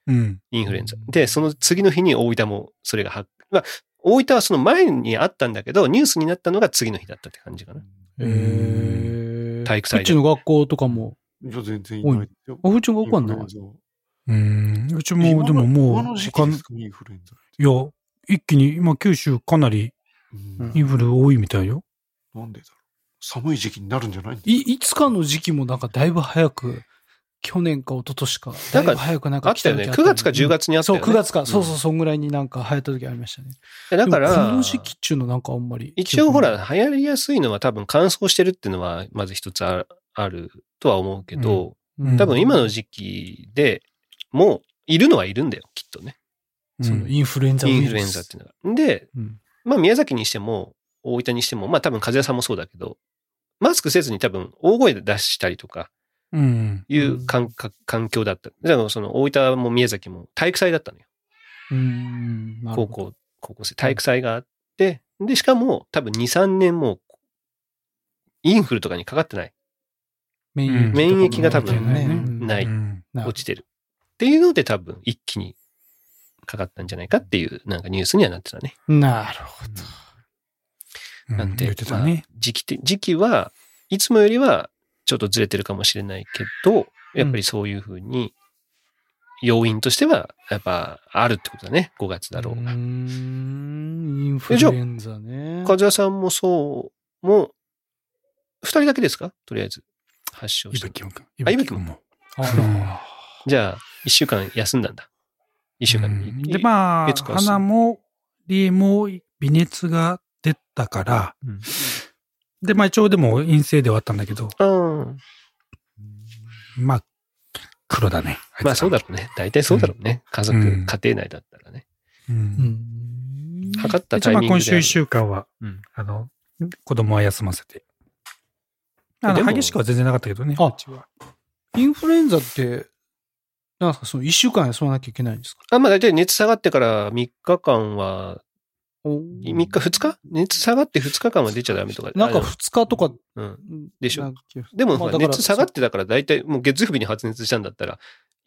Speaker 4: うん。
Speaker 1: インフルエンザ。で、その次の日に大分もそれが発、まあ、大分はその前にあったんだけど、ニュースになったのが次の日だったって感じかな。
Speaker 2: えー。
Speaker 1: 体育祭で
Speaker 2: うちの学校とかも、
Speaker 3: いや、全然いない。
Speaker 2: あ、うちの学校はない
Speaker 4: うん。うちも、でももう、
Speaker 3: 今の時期
Speaker 4: 他の
Speaker 3: ですか、インフルエンザ。
Speaker 4: いや、一気に、今九州かなり
Speaker 3: うん
Speaker 4: インフル多いみたいよ。
Speaker 3: なんでだろう。寒い時期になるんじゃない
Speaker 2: い、いつかの時期もなんかだいぶ早く、去年か一昨年か、だいぶ早くなんか
Speaker 1: あったよね。
Speaker 2: 来
Speaker 1: 9月か10月にあった
Speaker 2: そう、
Speaker 1: よね。
Speaker 2: 9月か、そうそう、
Speaker 1: ん
Speaker 2: そんぐらいになんか流行った時ありましたね。
Speaker 1: だから、
Speaker 2: この時期っちゅうのなんかあんまり。
Speaker 1: 一応ほら、流行りやすいのは多分乾燥してるっていうのは、まず一つああるとは思うけど、
Speaker 2: うん、
Speaker 1: 多分今の時期でもういるのはいるんだよ、きっとね。
Speaker 2: そのインフルエンザウイ
Speaker 1: ンフルエンザっていうのが。で、
Speaker 2: うん
Speaker 1: まあ宮崎にしても、大分にしても、まあ多分風邪さんもそうだけど、マスクせずに多分大声で出したりとか
Speaker 4: うん。
Speaker 1: いう感覚、環境だった。その大分も宮崎も体育祭だったのよ。
Speaker 2: うん。
Speaker 1: 高校、高校生。体育祭があって、で、しかも多分2、3年もうインフルとかにかかってない。
Speaker 2: 免
Speaker 4: うん
Speaker 2: 疫。
Speaker 1: 免疫が多分
Speaker 2: ね
Speaker 1: ない落ちてる。っていうので多分一気にかかったんじゃないかっていうなんかニュースにはなってたね。
Speaker 2: なるほど。
Speaker 4: うん
Speaker 1: なんで、
Speaker 4: 言ってたね。
Speaker 1: まあ時期て、時期はいつもよりはちょっとずれてるかもしれないけど、やっぱりそういうふうに要因としてはやっぱあるってことだね。5月だろう
Speaker 2: うー
Speaker 1: が。
Speaker 2: ん。インフルエンザね。
Speaker 1: 風谷さんもそう、もう、二人だけですか？とりあえず。発症して。
Speaker 4: いぶきもくん。
Speaker 1: あいぶきも
Speaker 4: も。
Speaker 2: あ
Speaker 1: じゃあ、一週間休んだんだ。一週間。
Speaker 4: うんで、まあ、
Speaker 1: 月火水
Speaker 4: 花も、リエも微熱が出たから、
Speaker 1: うん
Speaker 4: で、まあ一応でも陰性ではあったんだけど、
Speaker 1: あー
Speaker 4: まあ、黒だね。
Speaker 1: まあそうだろうね。大体そうだろうね。家族、
Speaker 4: うん
Speaker 1: 家庭内だったらね。
Speaker 4: う。
Speaker 2: んん。
Speaker 1: 測った
Speaker 4: 一応まあ
Speaker 1: タイミングで。
Speaker 4: 今週一週間は、
Speaker 1: うん
Speaker 4: あの、子供は休ませて。あの、
Speaker 1: でも
Speaker 4: 激しくは全然なかったけどね。
Speaker 2: あ
Speaker 4: うちは
Speaker 2: インフルエンザって、なんすか、その一週間休まなきゃいけないんですか？
Speaker 1: あ、まあ大体熱下がってから3日間は、
Speaker 2: お
Speaker 1: 3日、2日？熱下がって2日間は出ちゃダメとか。
Speaker 2: なんか
Speaker 1: あの
Speaker 2: 2日とか、
Speaker 1: うん。でしょでも、熱下がってたから大体もう月曜日に発熱したんだったら、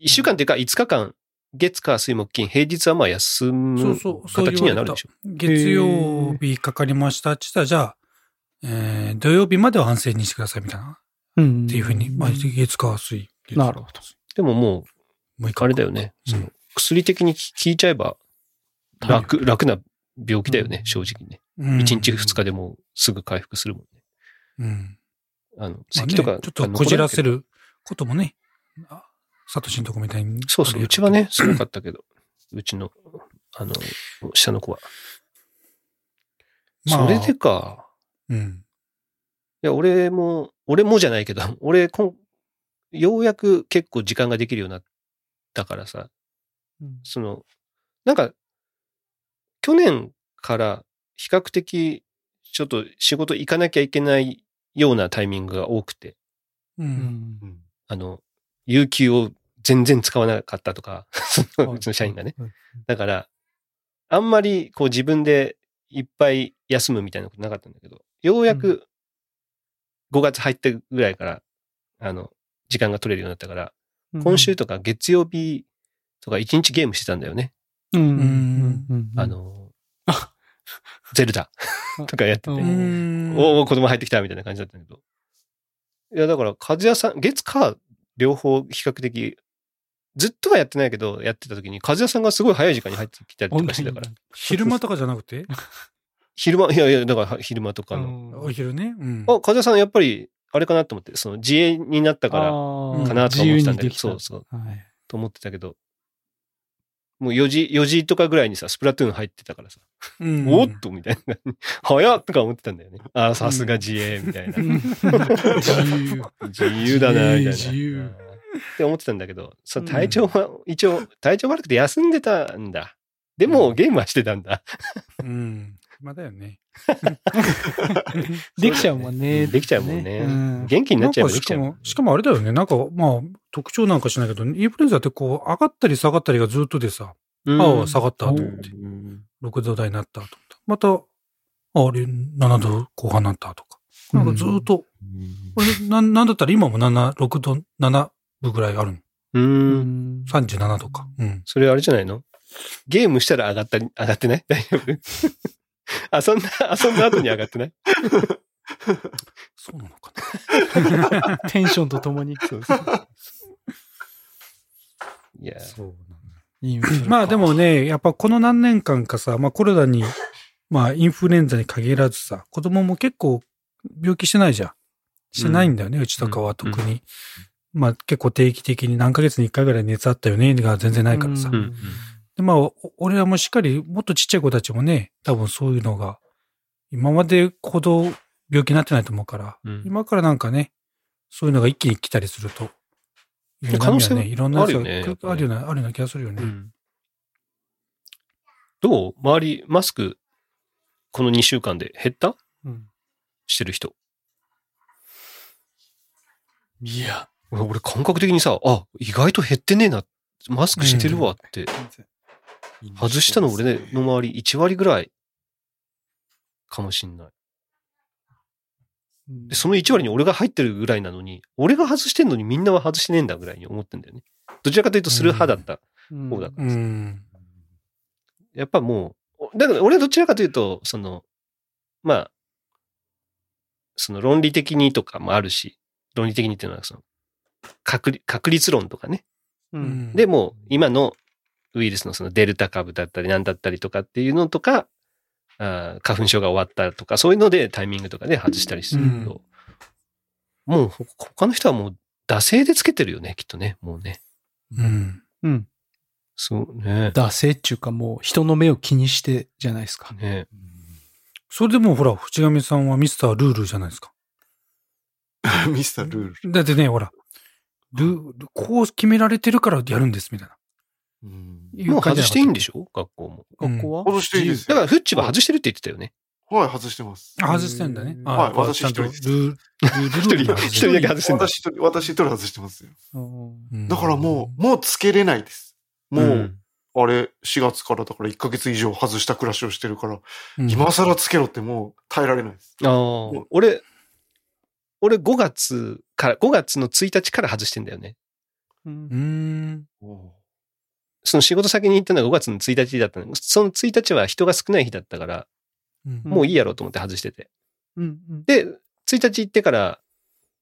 Speaker 1: 1週間っていうか5日間月、火、水、木、金、平日はまあ休
Speaker 4: そう
Speaker 1: む形にはなるでしょ。
Speaker 4: 月曜日かかりましたって言ったら、じゃあ、えー、土曜日までは安静にしてくださいみたいな。
Speaker 2: うん。
Speaker 4: っていうふうに、まあ、月火水。月
Speaker 2: なるほど。
Speaker 1: でもも
Speaker 4: もう
Speaker 1: あれだよね。薬的に効いちゃえば楽、楽な病気だよね、正直ね。
Speaker 4: うん
Speaker 1: 1日2日でもうすぐ回復するもんね。
Speaker 4: うん。
Speaker 1: あの、
Speaker 4: まあね
Speaker 1: 咳とか、
Speaker 4: ちょっとこじらせることもね、あサトシのとこみたいに。
Speaker 1: そうそう、うちはね、すごかったけど、うちの、あの、下の子は。
Speaker 4: まあ
Speaker 1: それでか。
Speaker 4: うん。
Speaker 1: いや、俺も、俺もじゃないけど、<laughs> 俺、こんようやく結構時間ができるようになったからさ、
Speaker 2: うん
Speaker 1: その、なんか、去年から比較的、ちょっと仕事行かなきゃいけないようなタイミングが多くて、
Speaker 4: う。
Speaker 2: うん。
Speaker 1: あの、有給を全然使わなかったとか、<laughs>
Speaker 2: う
Speaker 1: ちの社員がね。
Speaker 2: はい。
Speaker 1: だから、あんまりこう自分でいっぱい休むみたいなことなかったんだけど、ようやく5月入ってぐらいから、あの、時間が取れるようになったから、今週とか月曜日とか1日ゲームしてたんだよね。
Speaker 2: うん、
Speaker 1: あ、の、ゼルダとかやってて、おお、子供入ってきたみたいな感じだったけど。いや、だから、和也さん、月火両方比較的、ずっとはやってないけど、やってた時に、和也さん。がすごい早い時間に入ってきたりとかしてたから。
Speaker 4: 昼間とかじゃなくて
Speaker 1: 昼間、いやいや、だから昼間とかの。
Speaker 4: お昼ね。うん。
Speaker 1: あ、和也さん。やっぱり、あれかなと思って、その自営になったから、
Speaker 2: か
Speaker 1: なとか思ってたん。だけど、そうそう、
Speaker 2: はい。
Speaker 1: と思ってたけど、もう4時、4時とかぐらいにさ、スプラトゥーン入ってたからさ、
Speaker 4: うん
Speaker 1: おっとみたいな。<laughs> 早っとか思ってたんだよね。ああ、さすが自営みたいな。
Speaker 2: 自由。
Speaker 1: 自由だな、みたいな。
Speaker 2: 自由
Speaker 1: うんって思ってたんだけど、そう
Speaker 2: うん
Speaker 1: 体調は、一応、体調悪くて休んでたんだ。でも、ゲームはしてたんだ。
Speaker 4: うん。暇だよね。<laughs>
Speaker 2: できちゃうもんね。
Speaker 1: できちゃうもんね
Speaker 2: うん
Speaker 1: 元気になっちゃえばできちゃう。
Speaker 4: なんかしかも、しかもあれだよね。なんか、まあ、特徴なんかしないけど、インフルエンザってこう、上がったり下がったりがずっとでさ、
Speaker 1: うん
Speaker 4: ああ、下がったと思って、
Speaker 1: うん
Speaker 4: 6度台になったと思った。また、ああれ、7度後半になったとか。なんかずっと、これ、なん、なんだったら今も7、6度、7分ぐらいあるの。
Speaker 1: う。
Speaker 2: うんん
Speaker 4: 37とか。うん。
Speaker 1: それあれじゃないの？ゲームしたら上がったり、上がってない？<laughs> 大丈夫？遊んだ、遊んだ後に上がってない？<laughs>
Speaker 4: そうなのかな。<laughs>
Speaker 2: テンションとともに。
Speaker 1: いや、
Speaker 4: そう
Speaker 2: インフルか
Speaker 4: まあでも、ね、やっぱこの何年間かさ、まあコロナに、まあインフルエンザに限らずさ、子供も結構病気してないじゃん。してないんだよね、うちとかは特に。まあ結構定期的に何ヶ月に一回ぐらい熱あったよね、が全然ないからさ。
Speaker 2: う
Speaker 1: うんん。
Speaker 4: でまあ、お俺らもしっかり、もっとちっちゃい子たちもね、多分そういうのが、今までほど病気になってないと思うから、
Speaker 1: うん
Speaker 4: 今からなんかね、そういうのが一気に来たりすると、
Speaker 1: 可能性
Speaker 4: ね、いろんなやつが
Speaker 1: あるよね
Speaker 4: あるような、あるような気がするよね。
Speaker 1: うんどう？周り、マスク、この2週間で減った？
Speaker 2: うん
Speaker 1: してる人。
Speaker 2: いや、
Speaker 1: 俺感覚的にさ、あ、意外と減ってねえな。マスクしてるわって。外したの俺ね、の周り1割ぐらいかもしんない。で、その1割に俺が入ってるぐらいなのに、俺が外してんのにみんなは外してねえんだぐらいに思ってんだよね。どちらかというとする派だった
Speaker 2: うん
Speaker 1: 方だからさ。
Speaker 4: うん。
Speaker 1: やっぱもう、だから俺はどちらかというと、その、まあ、その論理的にとかもあるし、論理的にっていうのはその、確率確率論とかね。
Speaker 2: う。
Speaker 4: うんん
Speaker 1: でも、今のウイルスのそのデルタ株だったりなんだったりとかっていうのとか、あー花粉症が終わったとか、そういうのでタイミングとかで外したりするけど、もうほ他の人はもう惰性でつけてるよね、きっとね、もうね。
Speaker 4: うん。
Speaker 2: うん。
Speaker 1: そうね。
Speaker 2: 惰性っていうかもう人の目を気にしてじゃないですか。
Speaker 1: ね
Speaker 4: それでもほら、淵上さんはミスタールールじゃないですか。<laughs>
Speaker 3: ミスタールール。
Speaker 4: だってね、ほら、ルこう決められてるからやるんです、みたいな。
Speaker 3: うん
Speaker 4: い
Speaker 1: もう外していいんで
Speaker 4: ょ？
Speaker 1: しょ？学校も。
Speaker 2: 学校は？
Speaker 3: 外していいですよ。
Speaker 1: だから、フッチは外してるって言ってたよね。
Speaker 3: はい、外してます。
Speaker 4: あ、外してんだね。あ
Speaker 3: はい私
Speaker 4: ちゃんとル
Speaker 3: 一人
Speaker 4: ール、ルール
Speaker 1: 一人一人だけ外してんだ。
Speaker 3: 私一人、私一人外してますよ。だからもう、もうつけれないです。もう、
Speaker 1: ん
Speaker 3: あれ、4月からだから1ヶ月以上外した暮らしをしてるから、
Speaker 4: うん
Speaker 3: 今更つけろってもう耐えられないです。
Speaker 1: ああ、俺、俺5月から、5月の1日から外してんだよね。
Speaker 2: うん
Speaker 4: うーん。
Speaker 1: その仕事先に行ったのが5月の1日だったの。その1日は人が少ない日だったから、
Speaker 4: うん
Speaker 1: もういいやろうと思って外してて。
Speaker 2: うんうん。
Speaker 1: で、1日行ってから、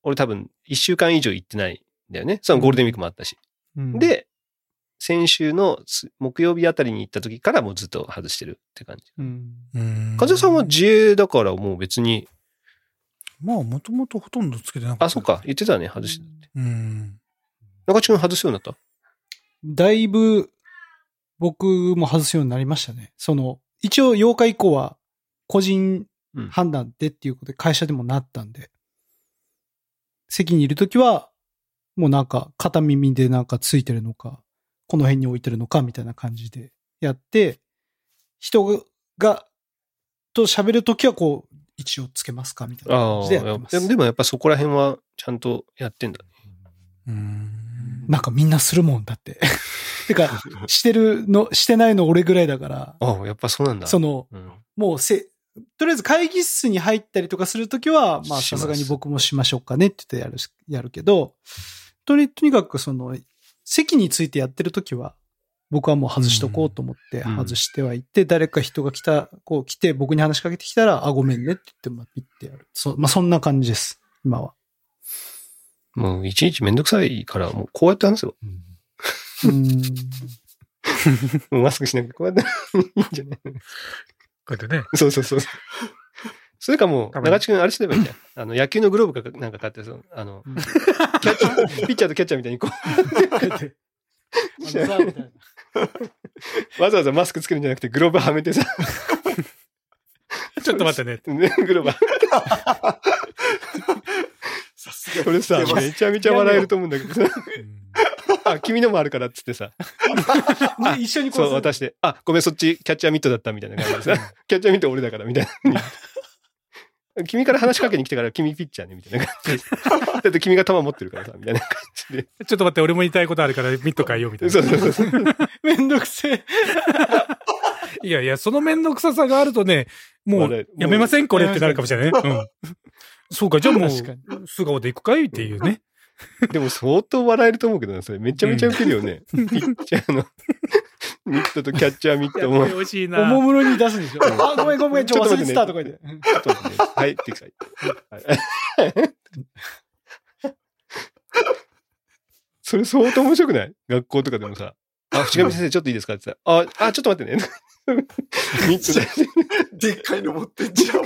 Speaker 1: 俺多分1週間以上行ってないんだよね。そのゴールデンウィークもあったし。
Speaker 2: うん、
Speaker 1: で、先週のす木曜日あたりに行った時からもうずっと外してるって感じ。
Speaker 2: うん。
Speaker 4: うん
Speaker 1: 風さんは自営だからもう別に、
Speaker 4: まあ、もともとほとんどつけてなかった。
Speaker 1: あ、そっか、言ってたね、外してたって。
Speaker 4: うん。
Speaker 1: 中地君外すようになった？
Speaker 2: だいぶ、僕も外すようになりましたね。その、一応8日以降は、個人
Speaker 1: うん
Speaker 2: 判断でっていうことで会社でもなったんで、席にいるときは、もうなんか片耳でなんかついてるのか、この辺に置いてるのかみたいな感じでやって、人が、と喋るときはこう、一応つけますかみたいな感
Speaker 1: ああ
Speaker 2: じでやってます。
Speaker 1: ででもやっぱそこら辺はちゃんとやってんだね。
Speaker 4: うん。
Speaker 2: なんかみんなするもんだって。<laughs> てか、してるの、してないの俺ぐらいだから、
Speaker 1: ああ、やっぱそうなんだ。
Speaker 2: その、
Speaker 1: うん。
Speaker 2: もうせ、とりあえず会議室に入ったりとかするときは、まあさすがに僕もしましょうかねって言ってやるし、やるけど、とに、とにかくその、席についてやってるときは、僕はもう外しとこうと思って
Speaker 1: うん
Speaker 2: 外してはいって、誰か人が来た、こう来て僕に話しかけてきたら、あ、ごめんねって言って、まあ、ピッてやる。そ、まあそんな感じです。今は。
Speaker 1: もういちいちめんどくさいから、もうこうやって話すよ。
Speaker 2: うん。
Speaker 1: もうマスクしなくてこうやっていいんじゃない？
Speaker 4: こうやってね。
Speaker 1: そうそうそう。それかもう、長地君あれすればいいじゃん。あの、野球のグローブかなんか買って、そのあの、キャッチャー、ピッチャーとキャッチャーみたいにこう、わざわざマスクつけるんじゃなくて、グローブはめてさ、
Speaker 4: ちょっと待ってね。<laughs>
Speaker 1: ね、グローブは
Speaker 3: さすが
Speaker 1: これさ、めちゃめちゃ笑えると思うんだけどさ、
Speaker 4: うん <laughs>
Speaker 1: あ、君のもあるからっつってさ、
Speaker 2: で <laughs> 一緒にこ
Speaker 1: そうう、渡して、あ、ごめん、そっちキャッチャーミットだったみたいな感じでさ、<laughs> キャッチャーミット俺だからみたいな。君から話しかけに来てから君ピッチャーねみたいな感じで。だって君が球持ってるからさ、みたいな感じで。
Speaker 4: ちょっと待って、俺も言いたいことあるからミット変えようみたいな。
Speaker 1: そうそうそう。
Speaker 2: めんどくせえ。
Speaker 4: いやいや、そのめんどくささがあるとね、もう、やめません？これってなるかもしれないね。うん。そうか、じゃあもう、
Speaker 2: 確か
Speaker 4: 素顔で行くかいっていうね。
Speaker 1: でも相当笑えると思うけどな、それ。めちゃめちゃウケるよね。ピッチャーのミットとキャッチャーミットも。ちょ
Speaker 4: 惜しい
Speaker 2: おもむろに出すんでしょ。あ、ごめんごめん、ちょっと忘れてたとか言って。
Speaker 1: っと待ってね。はい、ってください。はいそれ相当面白くない？学校とかでもさ。あ、淵上先生ちょっといいですか？って言ったら、あ、あ、ちょっと待ってね。ミットで。
Speaker 3: でっかいの持ってんじゃん。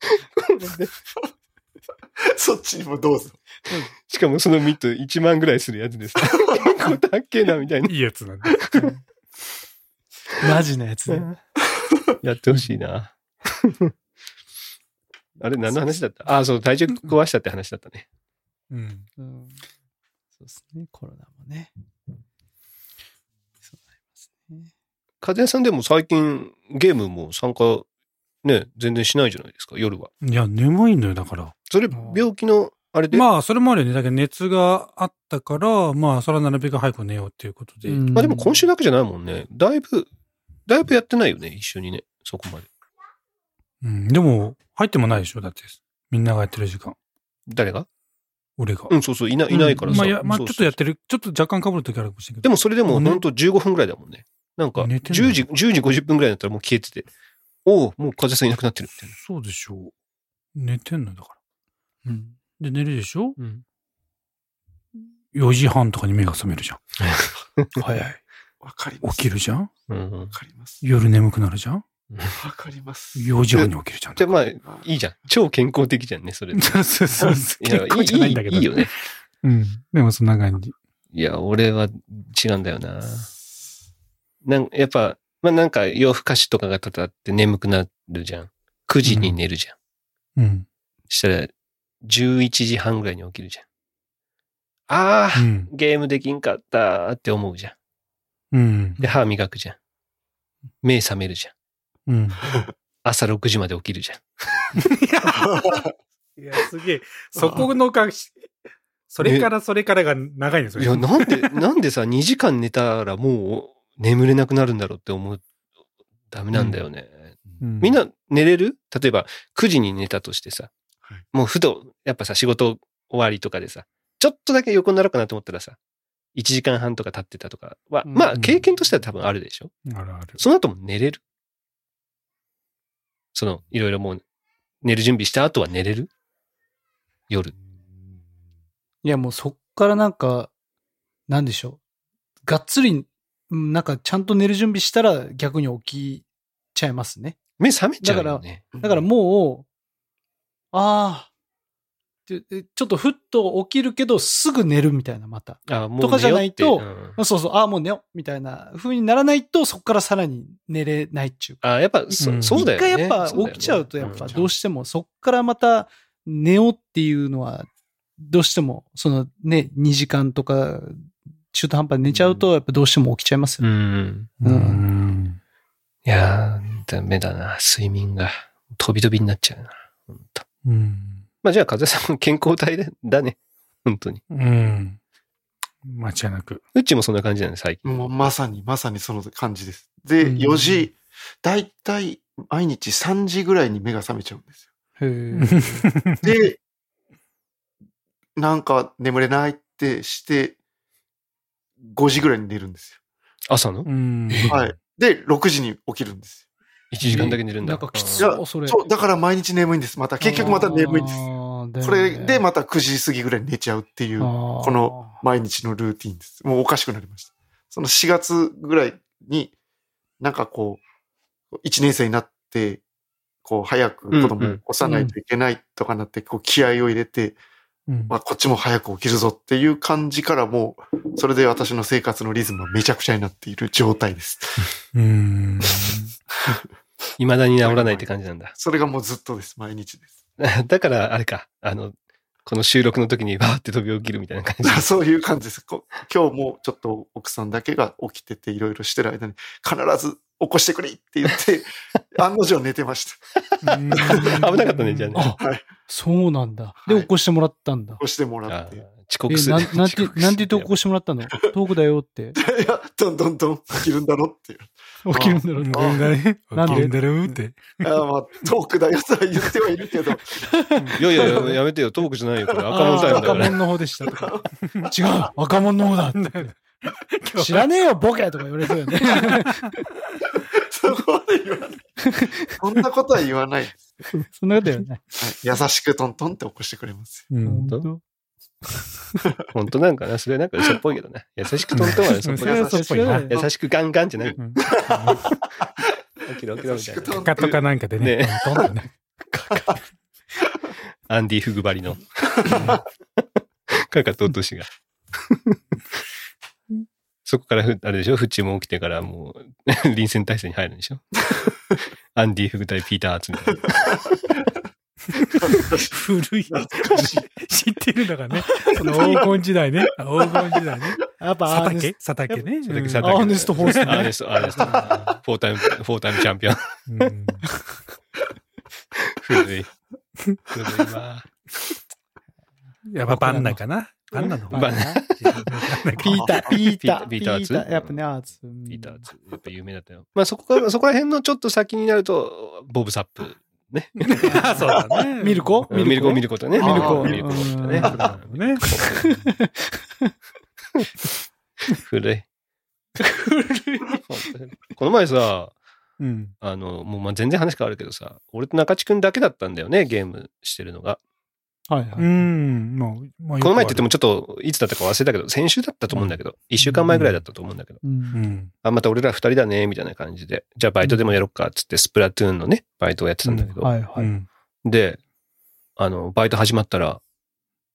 Speaker 3: <laughs> そっちにもどうぞ。
Speaker 1: しかもそのミット1万ぐらいするやつです。結構高っけえな、みたいな。
Speaker 4: いいやつなんだ。
Speaker 2: マジなやつね。
Speaker 1: やってほしいな。<laughs> あれ、何の話だった？あ、そう、体重壊したって話だったね。
Speaker 4: うん。
Speaker 2: うんそうですね、コロナもね。そうなりますね。
Speaker 1: 風屋さんでも最近ゲームも参加ね、全然しないじゃないですか、夜は。
Speaker 4: いや、眠いんだよ、だから。
Speaker 1: それ、病気のあれで、
Speaker 4: まあ、それもあるよね。だけど熱があったから、まあ、それはなるべく早く寝ようっていうことで。
Speaker 2: うん
Speaker 1: まあでも今週だけじゃないもんね。だいぶ、だいぶやってないよね、一緒にね。そこまで。
Speaker 4: うん。でも、入ってもないでしょ、だって。みんながやってる時間。
Speaker 1: 誰が？
Speaker 4: 俺が。
Speaker 1: うん、そうそう、いない、いないからさ。
Speaker 4: まあ、まあ、ちょ
Speaker 1: そうそう
Speaker 4: っとやってる。ちょっと若干被る時あるかもしれないけど。
Speaker 1: でもそれでも
Speaker 4: ね
Speaker 1: ほんと15分ぐらいだもんね。なんか、
Speaker 4: 寝てんの
Speaker 1: 10時、10時50分ぐらいだったらもう消えてて、おお、もう風さんいなくなってるみたいな。
Speaker 4: そうでしょう。寝てんのだから。
Speaker 2: うん。
Speaker 4: で、寝るでしょ？
Speaker 1: うん。
Speaker 4: ?4 時半とかに目が覚めるじゃん。<laughs>
Speaker 2: 早い。
Speaker 3: わかります。
Speaker 4: 起きるじゃん？
Speaker 1: うん
Speaker 3: わ。かります。
Speaker 4: 夜眠くなるじゃん？
Speaker 3: わかります。
Speaker 4: ?4 時半に起きるじゃん。
Speaker 1: じゃあまあ、いいじゃん。超健康的じゃんね、それで。<laughs>
Speaker 4: そうそうそう。
Speaker 1: いや、
Speaker 4: 結構じゃないんだけど。
Speaker 1: いいいいよね。
Speaker 4: うん。でもそんな感じ。
Speaker 1: いや、俺は違うんだよな。なんやっぱ、まあなんか夜更かしとかがたたって眠くなるじゃん。9時に寝るじゃん。
Speaker 4: うん。
Speaker 1: したら、11時半ぐらいに起きるじゃん。ああ、
Speaker 4: うん。
Speaker 1: ゲームできんかったって思うじゃん。
Speaker 4: うん。
Speaker 1: で、歯磨くじゃん。目覚めるじゃん。
Speaker 4: うん。
Speaker 1: 朝6時まで起きるじゃん。
Speaker 4: いや、すげえ。そこのか、それからそれからが長いんですよ。
Speaker 1: いや、なんで、なんでさ、2時間寝たらもう眠れなくなるんだろうって思う。ダメなんだよね。
Speaker 4: うん
Speaker 1: みんな寝れる？例えば9時に寝たとしてさ、
Speaker 3: はい
Speaker 1: もうふと、やっぱさ、仕事終わりとかでさ、ちょっとだけ横になろうかなと思ったらさ、1時間半とか経ってたとかは、
Speaker 2: うん
Speaker 1: まあ経験としては多分あるでしょ？
Speaker 4: あるある。
Speaker 1: その後も寝れる？その、いろいろもう、寝る準備した後は寝れる？夜。
Speaker 2: いや、もうそっからなんか、なんでしょう？がっつり、うんなんかちゃんと寝る準備したら逆に起きちゃいますね。
Speaker 1: 目覚めちゃうよね。
Speaker 2: だからもう、ああ、ちょっとふっと起きるけどすぐ寝るみたいな、また。
Speaker 1: あもう
Speaker 2: とかじゃないと
Speaker 1: うん
Speaker 2: そうそう、ああ、もう寝ようみたいな風にならないと、そこからさらに寝れないっちゅうか。
Speaker 1: あやっぱそ、
Speaker 4: うん
Speaker 1: そうだよね。
Speaker 2: 一回やっぱ起きちゃうと、やっぱ
Speaker 1: ん
Speaker 2: どうしても、そっからまた寝ようっていうのは、どうしても、そのね、2時間とか、中途半端に寝ちゃうと、やっぱどうしても起きちゃいますよ。
Speaker 1: うん。
Speaker 2: うん
Speaker 4: うん。
Speaker 1: いやー、ダメだな。睡眠が。飛び飛びになっちゃうな。ほんと
Speaker 4: うん。
Speaker 1: まあじゃあ、風さんも健康体だだね。本当に。
Speaker 4: うん。間違いなく。
Speaker 1: うっちもそんな感じなんで、最近。
Speaker 3: もうまさに、まさにその感じです。で、
Speaker 2: うん
Speaker 3: 4時、だいたい毎日3時ぐらいに目が覚めちゃうんです
Speaker 2: へえ。
Speaker 3: よ。で、なんか眠れないってして、5時ぐらいに寝るんです
Speaker 1: 朝の？
Speaker 4: うん。
Speaker 3: よ。はい。で、6時に起きるんです
Speaker 1: ?1 時間だけ寝るんだ。
Speaker 2: なんかきつそう、それ。
Speaker 3: そう、だから毎日眠いんです。また、結局また眠いんです。
Speaker 2: す
Speaker 3: それでまた9時過ぎぐらいに寝ちゃうっていう、
Speaker 2: こ
Speaker 3: この、毎日のルーティンです。もうおかしくなりました。その4月ぐらいに、なんかこう、1年生になって、こう、早く子供を起こさないといけないとかなって、こう、気合を入れて、
Speaker 4: うん
Speaker 3: まあ、こっちも早く起きるぞっていう感じからもう、それで私の生活のリズムはめちゃくちゃになっている状態です。
Speaker 4: うん。<laughs>
Speaker 1: 未だに治らないって感じなんだ。
Speaker 3: それがもうずっとです。毎日です。<laughs>
Speaker 1: だから、あれか。あの、この収録の時にバーって飛び起きるみたいな感じ。<laughs>
Speaker 3: そういう感じです。こ今日もちょっと奥さんだけが起きてていろいろしてる間に必ず起こしてくれって言って、案の定寝てました。
Speaker 1: 危なかったね、じゃあね。
Speaker 2: あ
Speaker 3: はい。
Speaker 2: そうなんだ。で、
Speaker 3: はい
Speaker 2: 起こしてもらったんだ
Speaker 3: 起。こしてもら
Speaker 1: あ
Speaker 3: って。
Speaker 1: 遅刻する。
Speaker 2: なん、なんて、<laughs> なんて言って起こしてもらったの？遠くだよって。<laughs>
Speaker 3: や、どんどんどん起きるんだろっていう。
Speaker 2: 起きるんだろう <laughs>
Speaker 4: ね。
Speaker 2: なんで？
Speaker 4: 起きるんだろうって。
Speaker 3: あまあ、遠くだよとは言ってはいるけど、
Speaker 1: いやいやいや、やめてよ。トークじゃないよ。これ赤門タイムだから。
Speaker 2: 赤門の方でしたとか。違う赤門の方だ知らねえよ、ボケとか言われそうよね。
Speaker 3: そこまで言わない。そんなことは言わない。
Speaker 2: そんなことよね。
Speaker 3: はい優しくトントンって起こしてくれます
Speaker 4: ん。
Speaker 1: 当？本当なんかな？それなんか嘘っぽいけどね。優しくトントンは嘘っぽい優しくガンガンじゃない。
Speaker 4: うん
Speaker 1: 起きろ起きろみたいな。
Speaker 3: 優しくトン
Speaker 4: かとかなんかでね。
Speaker 1: ね
Speaker 4: トントンとね。
Speaker 1: アンディ・フグバリの。かかと落としが。そこからふ、あれでしょ？フッチも起きてからもう、<laughs> 臨戦態勢に入るんでしょ？<laughs> アンディ・フグ対ピーター・アーツみたいな。
Speaker 4: 古い。知ってるのがね。その黄金時代ね。黄金時代ね。
Speaker 2: やっぱ
Speaker 4: 佐
Speaker 2: アーネス
Speaker 4: 竹佐竹ね。
Speaker 1: 佐竹
Speaker 4: うん
Speaker 1: 佐竹
Speaker 2: アーネスト・フォース
Speaker 1: アーネ
Speaker 2: ね。
Speaker 1: スト、アーネスト。フォータイム、フォータイムチャンピオン。
Speaker 4: うん
Speaker 1: 古い。古いわ。
Speaker 4: やっぱバンナかな。バンナの方
Speaker 1: バンナ
Speaker 2: ピーター、ピーター、
Speaker 1: ピーターツ？
Speaker 2: やっぱね、アーツ。
Speaker 1: ピーターズ、やっぱ有名だったよ。まあそこから、そこら辺のちょっと先になると、ボブ・サップ。ね。<laughs>
Speaker 4: そうだね。
Speaker 2: ミルコ
Speaker 1: ミルコ、ミルコとね。
Speaker 2: ミルコ
Speaker 1: ミルコとね。古い。本当にこの前さ、
Speaker 4: うん。
Speaker 1: あの、もうまあ全然話変わるけどさ、俺と中地くんだけだったんだよね、ゲームしてるのが。
Speaker 2: はいは
Speaker 4: う
Speaker 2: い。
Speaker 4: ん。もう、まあ
Speaker 1: この前って言ってもちょっと、いつだったか忘れたけど、先週だったと思うんだけど、一週間前ぐらいだったと思うんだけど、
Speaker 2: う。
Speaker 4: うんん。
Speaker 1: あ、また俺ら二人だね、みたいな感じで、じゃあバイトでもやろっか、つってスプラトゥーンのね、バイトをやってたんだけど、
Speaker 2: はいはい。
Speaker 4: うん。
Speaker 1: で、あの、バイト始まったら、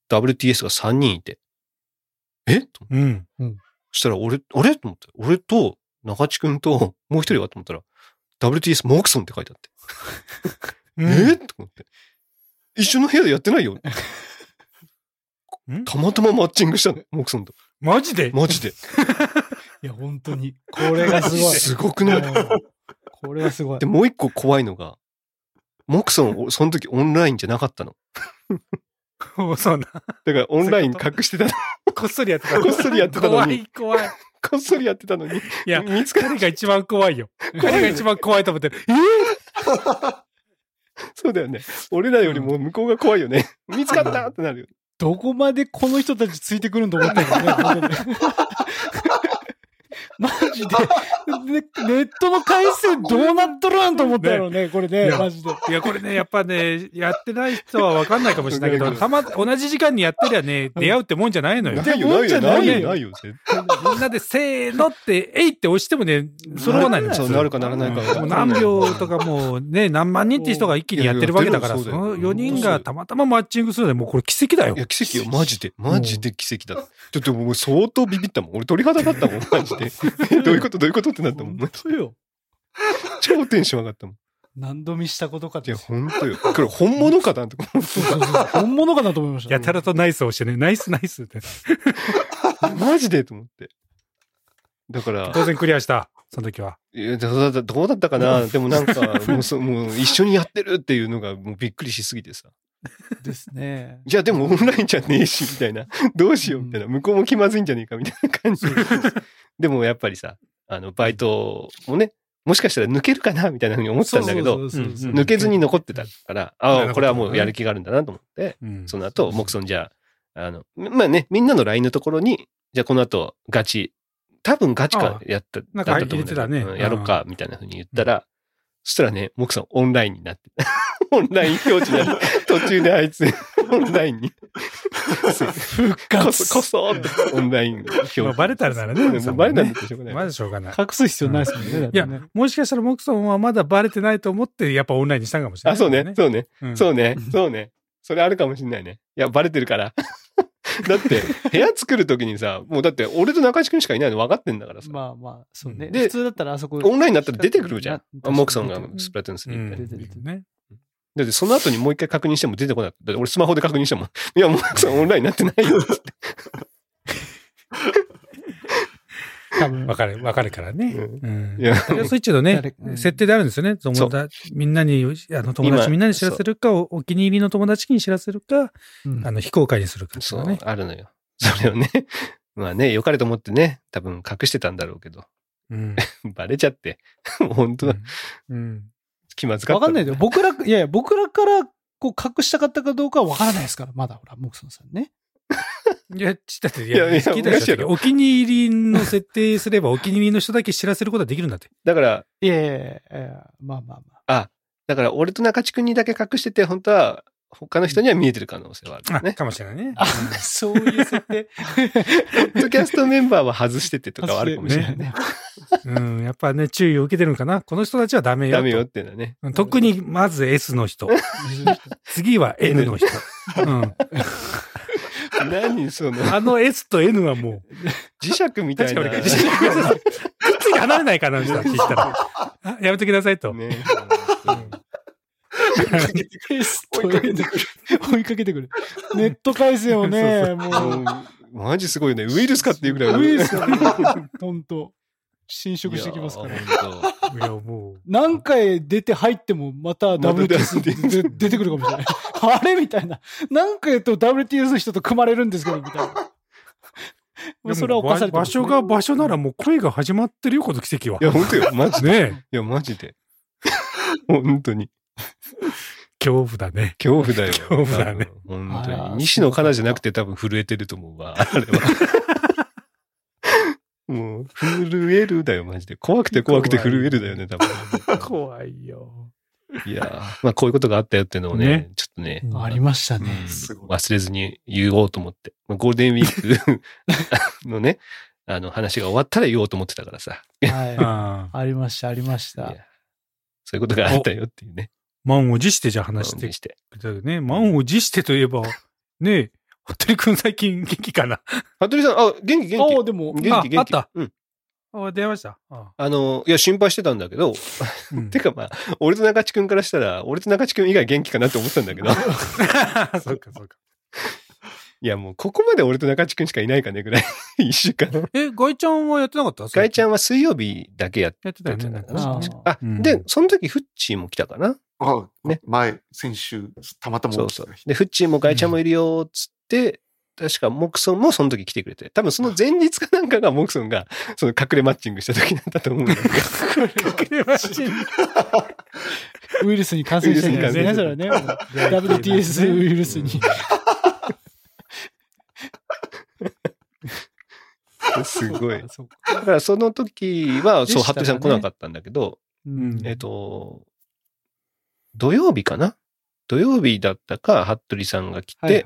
Speaker 1: WTS が3人いて、え？と
Speaker 4: うん。
Speaker 1: そしたら俺、俺と思って、俺と中地くんともう一人は？と思ったら、WTS モークソンって書いてあって、<laughs> え？と思って。一緒の部屋でやってないよ。<laughs>
Speaker 4: ん？
Speaker 1: たまたまマッチングしたの、モークソンと。
Speaker 4: マジで？
Speaker 1: マジで。<laughs>
Speaker 2: いや、本当に。これがすごい。<laughs>
Speaker 1: すごくない？
Speaker 2: うんこれがすごい
Speaker 1: で、。もう一個怖いのが、モークソン、その時オンラインじゃなかったの。
Speaker 4: おそうな。
Speaker 1: だからオンライン隠してたの。
Speaker 4: こっそりやってた。
Speaker 1: こっそりやってたのに
Speaker 4: 怖い、怖い。
Speaker 1: こっそりやってたのに。
Speaker 4: いや、
Speaker 1: 見つか
Speaker 4: 彼が一番怖いよ。彼が一番怖いと思ってる。え <laughs>
Speaker 1: そうだよね。俺らよりも向こうが怖いよね。<laughs> 見つかったってなるよ。
Speaker 2: どこまでこの人たちついてくるんと思ったよね本当に。マジで、ねネットの回線どうなっとるんと思ったやろね、これね、
Speaker 4: いや
Speaker 2: マジで。
Speaker 4: いや、これね、やっぱね、やってない人はわかんないかもしれないけど、たま、同じ時間にやってりゃね、出会うってもんじゃないのよ。
Speaker 1: ないよ、<laughs>
Speaker 2: も
Speaker 1: なんいよ、
Speaker 2: じゃな
Speaker 1: いいよ、ないよ、絶対。
Speaker 4: みんなでせーのって、えいって押してもね、揃わないのよ。
Speaker 1: そうなるかならないか
Speaker 4: もう何秒とかもうね、何万人って人が一気にやってるわけだから、その4人がたまたまマッチングするので、もうこれ奇跡だよ
Speaker 1: い。や、奇跡よ、マジで。マジで奇跡だ。ちょっともう相当ビビったもん。俺鳥肌だったもん、マジで。え <laughs> どういうことどういうことってなったもん。
Speaker 2: 本当よ。
Speaker 1: 超テンション上がったもん。
Speaker 2: 何度見したことかっ
Speaker 1: いや、
Speaker 2: て。
Speaker 1: ほんとよ。これ本物かなって。
Speaker 2: そうそうそう本物かなと思いました。
Speaker 4: やたらとナイスをしてね、ナイスナイスって。<laughs>
Speaker 1: マジでと思って。だから、
Speaker 4: 当然クリアした、その時は。
Speaker 1: いやどうだったどうだったかなでもなんか、<laughs> もうそ、もう一緒にやってるっていうのがもうびっくりしすぎてさ。
Speaker 2: ですね。
Speaker 1: いや、でもオンラインじゃねえし、みたいな。どうしよう、みたいな。向こうも気まずいんじゃねえか、みたいな感じ。でもやっぱりさ、あの、バイトもね、もしかしたら抜けるかな、みたいなふうに思ってたんだけど、抜けずに残ってたから、ああ、これはもうやる気があるんだなと思って、
Speaker 4: うん。
Speaker 1: その後、モクソンじゃあ、あの、まあね、みんなの LINE のところに、じゃあこの後、ガチ、多分ガチかやった、
Speaker 4: なんか
Speaker 1: だったと思うんだけど
Speaker 4: 入れてたね。
Speaker 1: うんやろうか、みたいなふうに言ったら、そしたらね、モクソンオンラインになって、<laughs> オンライン表示になって、<laughs> 途中であいつ、オンラインに、
Speaker 2: 復
Speaker 1: こ
Speaker 2: 活。
Speaker 1: そ、こそってオンライン表示。
Speaker 4: まあバレたらならね
Speaker 1: もうバレたんだってしょうがない。
Speaker 4: まだしょうがない。
Speaker 2: 隠す必要ないですもんね。
Speaker 4: いやもしかしたらモクソンはまだバレてないと思って、やっぱオンラインにしたんかもしれない。
Speaker 1: あ、そうね、そうね、
Speaker 4: うん
Speaker 1: そうね、そうね。それあるかもしんないね。いや、バレてるから。<laughs> だって、部屋作るときにさ、もうだって俺と中地君しかいないの分かってんだからさ。
Speaker 2: まあまあ、そうね。
Speaker 1: で
Speaker 2: 普通だったらあそこ。
Speaker 1: オンラインになったら出てくるじゃん。モクソンがスプラトゥーン3
Speaker 4: うん
Speaker 1: みたいな。
Speaker 2: 出てる出てる
Speaker 4: ね。
Speaker 1: だってその後にもう一回確認しても出てこなかった。だって俺スマホで確認したもん。<laughs> いや、モクソンオンラインになってないよって。<laughs>
Speaker 2: 多分。
Speaker 4: わかる、わかるからね。
Speaker 1: うん
Speaker 4: うん。
Speaker 1: いや
Speaker 4: スイッチのね
Speaker 2: 誰、うん
Speaker 4: 設定であるんですよね。友達、みんなに、あの、友達
Speaker 1: 今
Speaker 4: みんなに知らせるか、おお気に入りの友達に知らせるか、
Speaker 2: うん
Speaker 4: あの、非公開にするかってい
Speaker 1: そう
Speaker 4: ね。、
Speaker 1: あるのよ。<laughs> それをね。まあね、良かれと思ってね、多分隠してたんだろうけど、
Speaker 4: うん。
Speaker 1: バレちゃって、もう本当だ、
Speaker 4: うん。
Speaker 1: 気まずかった。
Speaker 2: わかんないでよ。僕ら、いやいや、僕らから、こう、隠したかったかどうかはわからないですから、まだ、ほら、モクソンさんね。<laughs>
Speaker 4: いや、ちだって、い
Speaker 1: いやいや
Speaker 4: 聞いたでし
Speaker 1: お
Speaker 4: 気に入りの設定すれば、お気に入りの人だけ知らせることができるんだって。
Speaker 1: だから、
Speaker 2: いやいやいやいやまあまあまあ。
Speaker 1: あ、だから俺と中地君にだけ隠してて、本当は他の人には見えてる可能性はあるね。
Speaker 4: かもしれないね。
Speaker 2: あ、そういう設定？
Speaker 1: ポッドキャストメンバーは外しててとかはあるかもしれないね。
Speaker 4: うん。やっぱね、注意を受けてるのかな？この人たちはダメよと。
Speaker 1: ダメよっていうのはね。
Speaker 4: うん特に、まず S の人。次は N の人。うん。
Speaker 1: 何その、
Speaker 4: あの S と N はもう、
Speaker 1: 磁石みたいな。
Speaker 4: 確かに磁石くっついて離れないかな、あの人たち言ったら。あやめてくださいと。
Speaker 1: ね。
Speaker 2: テスト N 追いかけてくる。ネット回線をね、もう、
Speaker 1: マジすごいよね。ウイルスかっていうぐらい。
Speaker 2: ウイルスがね、本当侵食してきますから。
Speaker 1: いや
Speaker 4: もう。
Speaker 2: 何回出て入ってもまた WTS 出てくるかもしれない。<laughs> あれみたいな。何回と WTS の人と組まれるんですけど、みたいな。もうそれは犯されて
Speaker 4: 場所が場所ならもう恋が始まってるよ、この奇跡は。
Speaker 1: 当いや、本当よ。マジで。
Speaker 4: ね
Speaker 1: いや、マジで。本当に。<laughs>
Speaker 4: 恐怖だね。
Speaker 1: 恐怖だよ。
Speaker 4: 恐怖だね。
Speaker 1: 本当に。西野カナじゃなくて多分震えてると思うわ。<laughs> あれは。もう、震えるだよ、マジで。怖くて怖くて震えるだよね、多分。
Speaker 4: 怖いよ。
Speaker 1: いやーまあこういうことがあったよっていうのをね、
Speaker 4: ね
Speaker 1: ちょっとね、
Speaker 2: ありましたね。
Speaker 1: うん忘れずに言おうと思って。まあゴールデンウィークのね、あの話が終わったら言おうと思ってたからさ。
Speaker 2: は。<laughs> い。ありました、ありました。
Speaker 1: そういうことがあったよっていうね。
Speaker 4: 満を持してじゃあ話して
Speaker 1: にして。
Speaker 4: ね。満を持してといえば、<laughs> ねえ、服部くん最近元気かな？
Speaker 1: 服部さん、あ、元気元気。
Speaker 2: ああ、でも、
Speaker 1: 元気元気。
Speaker 4: ああった
Speaker 1: うん。
Speaker 4: あ、出ました？あ
Speaker 1: あの、いや、心配してたんだけど、
Speaker 4: うん <laughs>
Speaker 1: てかまあ、俺と中地君からしたら、俺と中地君以外元気かなって思ってたんだけど、<laughs>
Speaker 4: そうか、そうか。
Speaker 1: いやもうここまで俺と中地君しかいないかねぐらい、<laughs> 一週間。
Speaker 4: え、ガイちゃんはやってなかった？<laughs>
Speaker 1: ガイちゃん
Speaker 4: は
Speaker 1: は水曜日だけやって
Speaker 4: やってたよね。なんか。ね
Speaker 2: あ
Speaker 1: で、その時フッチーも来たかな。
Speaker 3: あ、
Speaker 1: ね。
Speaker 3: 前、先週、たまたま
Speaker 1: そうそう。で、フッチーもガイちゃんもいるよ、つって、確かモクソンもその時来てくれて、多分その前日かなんかがモクソンが、その隠れマッチングした時だったと思うんだけど。<laughs>
Speaker 2: ウイルスに感染してるんですね、それはね。WTS ウイルスに。<laughs>
Speaker 1: すごい。だからその時は、そう、服部さん来なかったんだけど、
Speaker 2: うん
Speaker 1: えっと、土曜日かな？土曜日だったか、服部さんが来て。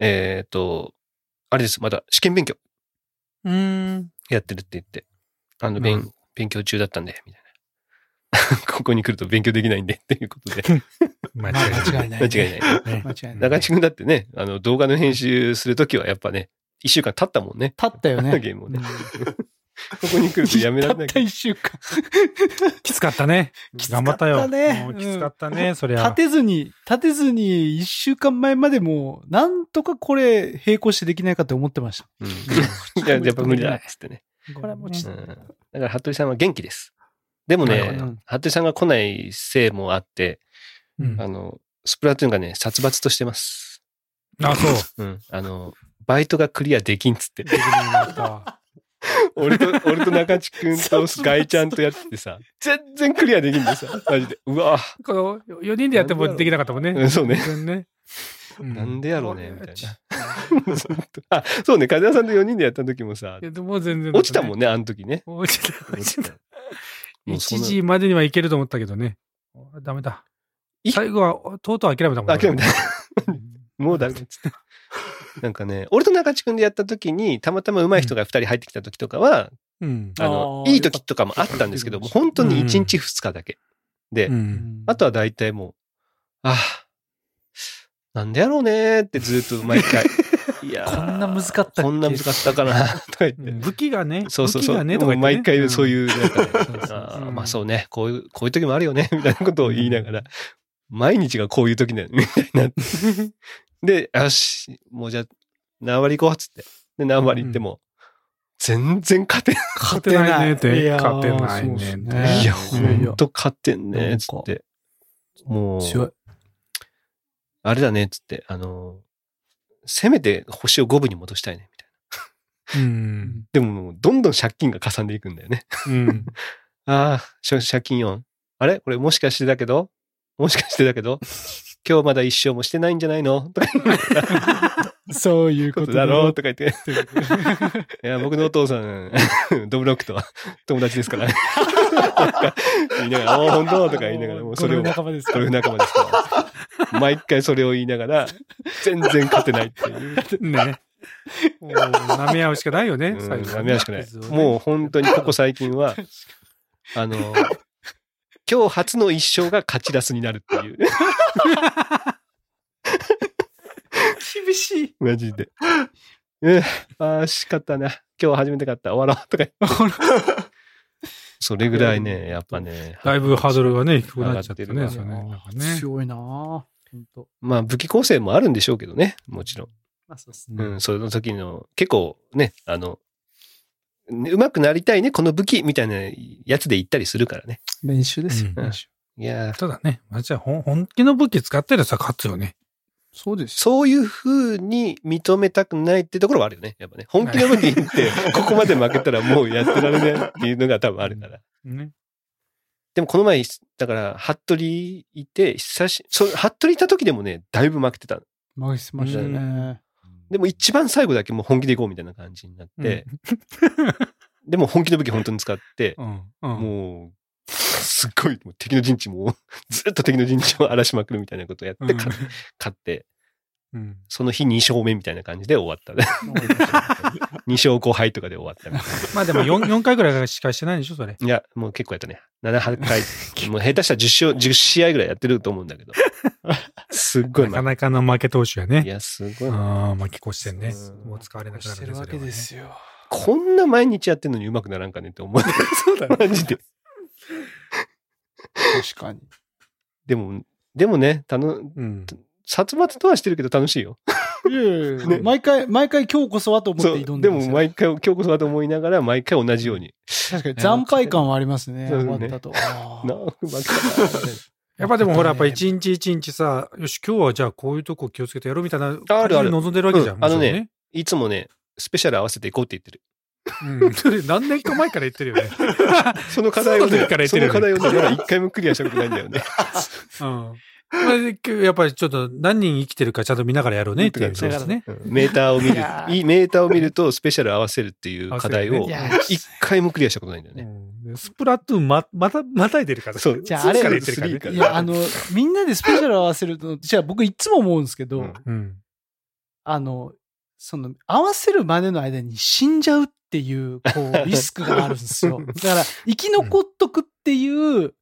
Speaker 1: えっと、あれです、まだ試験勉強
Speaker 4: うん。
Speaker 1: やってるって言って、あの、
Speaker 4: うん
Speaker 1: 勉、勉強中だったんで、みたいな。<laughs> ここに来ると勉強できないんで、っていうことで。
Speaker 4: 間 <laughs> 違
Speaker 2: まあ
Speaker 4: いない。
Speaker 2: 間違いない。
Speaker 1: 間違いない。
Speaker 4: ね
Speaker 2: 間違いない。
Speaker 1: 中地君だってね、あの、動画の編集するときはやっぱね、一週間経ったもんね。
Speaker 2: 立ったよね。
Speaker 1: ゲームをね
Speaker 2: うん
Speaker 1: ここに来るとやめられない
Speaker 2: たった一週間。
Speaker 4: きつかったね。
Speaker 2: きつかった
Speaker 4: 頑張ったよ。きつかったね、そりゃ
Speaker 2: 立。てずに、立てずに一週間前までもう、なんとかこれ並行してできないかって思ってました。
Speaker 1: うん。いや、やっぱ無理だっつってね。
Speaker 2: これはもうちょっ
Speaker 1: うん。だから、服部さんは元気です。でもね服部さんが来ないせいもあって、
Speaker 4: うん
Speaker 1: あの、スプラトゥーンがね、殺伐としてます。
Speaker 4: あ、そう。
Speaker 1: うん。あの、バイトがクリアできんっつって。<laughs> 俺と、俺と中地君とガイちゃんとやっててさ、全然クリアできんでさ、マジで。うわ
Speaker 4: この4人でやってもできなかったもんね。
Speaker 1: うんそうね
Speaker 4: 全然ね。う
Speaker 1: なんでやろうねみたい
Speaker 4: な。
Speaker 1: っと <laughs> あ、そうね、風間さんと4人でやった時もさ
Speaker 4: い、やでも全然、
Speaker 1: 落ちたもんね、あの時ね。
Speaker 4: 落ちた、落ちた。1
Speaker 1: もうそんな
Speaker 4: 時までにはいけると思ったけどね。ダメだ
Speaker 1: い。
Speaker 4: 最後は、とうとう諦めたもん。
Speaker 1: 諦めた
Speaker 4: 俺。<laughs>
Speaker 1: もうダメだっつって。なんかね、俺と中地君でやった時に、たまたま上手い人が2人入ってきた時とかは、
Speaker 4: うん。
Speaker 1: あの、いい時とかもあったんですけど、もう本当に1日2日だけ。で、
Speaker 4: うん。
Speaker 1: あとは大体もう、ああ、なんでやろうねーってずっと毎回。<laughs> いやー
Speaker 2: こんな難かった
Speaker 1: こんな難かったかな <laughs> とか言って。
Speaker 4: 武器がね、
Speaker 1: そうそうそう。
Speaker 4: 武器がね、とか言ってね
Speaker 1: 毎回そういう、なんかまあそうね、こういう、こういう時もあるよね、みたいなことを言いながら、毎日がこういう時だよね、みたいにな。<laughs> で、よし、もうじゃあ、何割行こうっつって。で、何割行っても、全然勝てない。
Speaker 4: 勝てないねって。勝てないねって。
Speaker 2: そうっすね
Speaker 1: いや、ほんと勝てんね、つって。もう、
Speaker 2: 強い。
Speaker 1: あれだね、つって、あの、せめて星を5分に戻したいね、みたいな。
Speaker 4: うん。
Speaker 1: でももう、どんどん借金がかさんでいくんだよね。
Speaker 4: うん。<laughs>
Speaker 1: ああ、しょ借金4。あれ？これもしかしてだけど？もしかしてだけど？今日まだ一生もしてないんじゃないの？と <laughs> か
Speaker 2: そういう
Speaker 1: こ
Speaker 2: ことと
Speaker 1: だろう
Speaker 2: と
Speaker 1: とか言って。<laughs> いや、僕のお父さん、ドブロックとは友達ですから。言いながら、おー、本当？とか言いながら、もうそれを、
Speaker 2: 仲間ですか？
Speaker 1: ゴルフ仲間ですから。毎回それを言いながら、全然勝てないっていう。
Speaker 4: ね。もう、舐め合うしかないよね、
Speaker 1: うん、
Speaker 4: 最後
Speaker 1: ダメらしくない。
Speaker 4: う。
Speaker 1: もう本当にここ最近は、あの、今日初の一勝が勝ち出すになるっていう。
Speaker 2: 厳しい。
Speaker 1: マジで。うん、ああ、しかったな。今日初めて勝った。終わろう。とか言って。それぐらいね、<laughs> やっぱね。
Speaker 4: だいぶハードルがね、低くなっちゃってね。
Speaker 1: 上がってる
Speaker 4: ねね
Speaker 2: 強いなぁ本当
Speaker 1: まあ、武器構成もあるんでしょうけどね。もちろん。
Speaker 2: まあそうっす
Speaker 4: うん
Speaker 1: うん、その時の、結構ね、あの、ね上手くなりたいね、この武器みたいなやつで言ったりするからね。
Speaker 2: 練習ですよ、
Speaker 4: うん
Speaker 2: 練習。
Speaker 1: いやー
Speaker 4: ただね、まあ、じゃあ、本気の武器使ってるやつは勝つよね。
Speaker 2: そうですよ。
Speaker 1: そういう風に認めたくないってところはあるよね。やっぱね。本気の武器って、ここまで負けたらもうやってられないっていうのが多分あるから。
Speaker 4: ね。
Speaker 1: でもこの前、だから、服部いて、久し、そう、服部いた時でもね、だいぶ負けてた。
Speaker 2: 負けてましたよね。
Speaker 1: でも一番最後だけもう本気でいこうみたいな感じになって、でも本気の武器本当に使って、
Speaker 4: うん。うん。
Speaker 1: もう、すっごい、敵の陣地も、<laughs> ずっと敵の陣地を荒らしまくるみたいなことをやって、勝って、
Speaker 4: うん。
Speaker 1: その日2勝目みたいな感じで終わった。<laughs> 2勝5敗とかで終わったみたい
Speaker 4: まあでも4、4回ぐらいしかしてないでしょ、それ。
Speaker 1: な。いや、もう結構やったね。7、8回。もう下手したら10勝、10試合ぐらいやってると思うんだけど。すっごい
Speaker 4: なか
Speaker 1: 負
Speaker 4: なかの負け投手やね。
Speaker 1: け。いや、すごい負け。
Speaker 4: ああ、負け越してんね
Speaker 1: うん。
Speaker 4: もう使われなくな
Speaker 2: して
Speaker 4: る
Speaker 2: わけですよ。
Speaker 1: こんな毎日やってんのに上手くならんかねって思う。そうだマジで。
Speaker 2: 確かに。
Speaker 1: でも、でもね、たの、
Speaker 4: うん。
Speaker 1: 殺伐とはしてるけど楽しいよ。
Speaker 2: いやいやいや
Speaker 1: ね
Speaker 2: 毎回、毎回今日こそはと思って挑んで
Speaker 1: で
Speaker 2: ますよ
Speaker 1: も毎回、今日こそだと思いながら、毎回同じように。
Speaker 2: 確かに惨敗感はありますね。終わったと。<laughs>
Speaker 1: なあ、負けた。
Speaker 4: やっぱでもほら、やっぱ一日一日さ、よし、今日はじゃあこういうとこ気をつけてやろうみたいな
Speaker 1: あるある
Speaker 4: 望んでるわけじゃん。
Speaker 1: うんあのね
Speaker 4: もち
Speaker 1: いつもね、スペシャル合わせていこうって言ってる。
Speaker 4: うん。それ何年か前から言ってるよね。<laughs>
Speaker 1: その課題をね
Speaker 4: そうだから、言っ
Speaker 1: そ
Speaker 4: てるよね
Speaker 1: の課題をね、まだ一回もクリアしたことないんだよね。<laughs>
Speaker 4: うん。まあやっぱりちょっと何人生きてるかちゃんと見ながらやろうねっていうことですね。
Speaker 1: うんメーターを見るメーターを見るとスペシャル合わせるっていう課題を一回もクリアしたことないんだよね。
Speaker 4: うんスプラトゥーンま、また、またいでるから。
Speaker 1: そう
Speaker 2: じゃああれ
Speaker 4: 疲れてるからね
Speaker 2: いや、あの、みんなでスペシャル合わせると、じゃあ僕いつも思うんですけど、
Speaker 1: うん
Speaker 4: うん。
Speaker 2: あの、その、合わせるまでの間に死んじゃうっていう、こう、リスクがあるんですよ。<laughs> だから、生き残っとくっていう、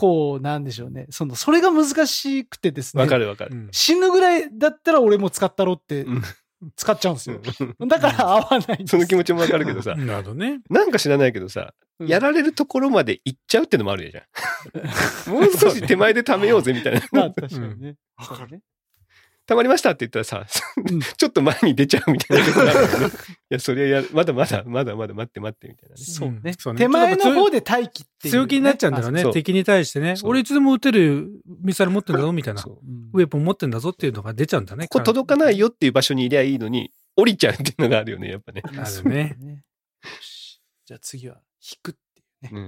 Speaker 2: こう、なんでしょうね。その、それが難しくてですね。
Speaker 1: わかるわかる。
Speaker 4: うん
Speaker 2: 死ぬぐらいだったら俺も使ったろって
Speaker 1: うん
Speaker 2: 使っちゃうんですよ。だから合わない
Speaker 1: その気持ちもわかるけどさ、<laughs>
Speaker 4: なるほどね。
Speaker 1: なんか知らないけどさ、
Speaker 2: うん
Speaker 1: やられるところまで行っちゃうってのもあるじゃん。<laughs> もう少し手前で貯めようぜみたいな。
Speaker 2: まあ確かにね。
Speaker 3: わかる
Speaker 2: そうね
Speaker 1: 溜まりましたって言ったらさ、
Speaker 2: うん <laughs>
Speaker 1: ちょっと前に出ちゃうみたいなことがあるよね。<laughs> いや、それはや、まだまだ、まだまだ待って待ってみたいなね。
Speaker 2: そうね
Speaker 4: そうね
Speaker 2: 手前の方で待機っていうね。
Speaker 4: 強気になっちゃうんだろうね。敵に対してね。俺いつでも撃てるミサイル持ってんだぞみたいな。ウェポン持ってんだぞっていうのが出ちゃうんだね。
Speaker 1: ここ届かないよっていう場所にいりゃいいのに、降りちゃうっていうのがあるよね、やっぱね。
Speaker 4: あるね。
Speaker 2: よしじゃあ次は引くっていうね。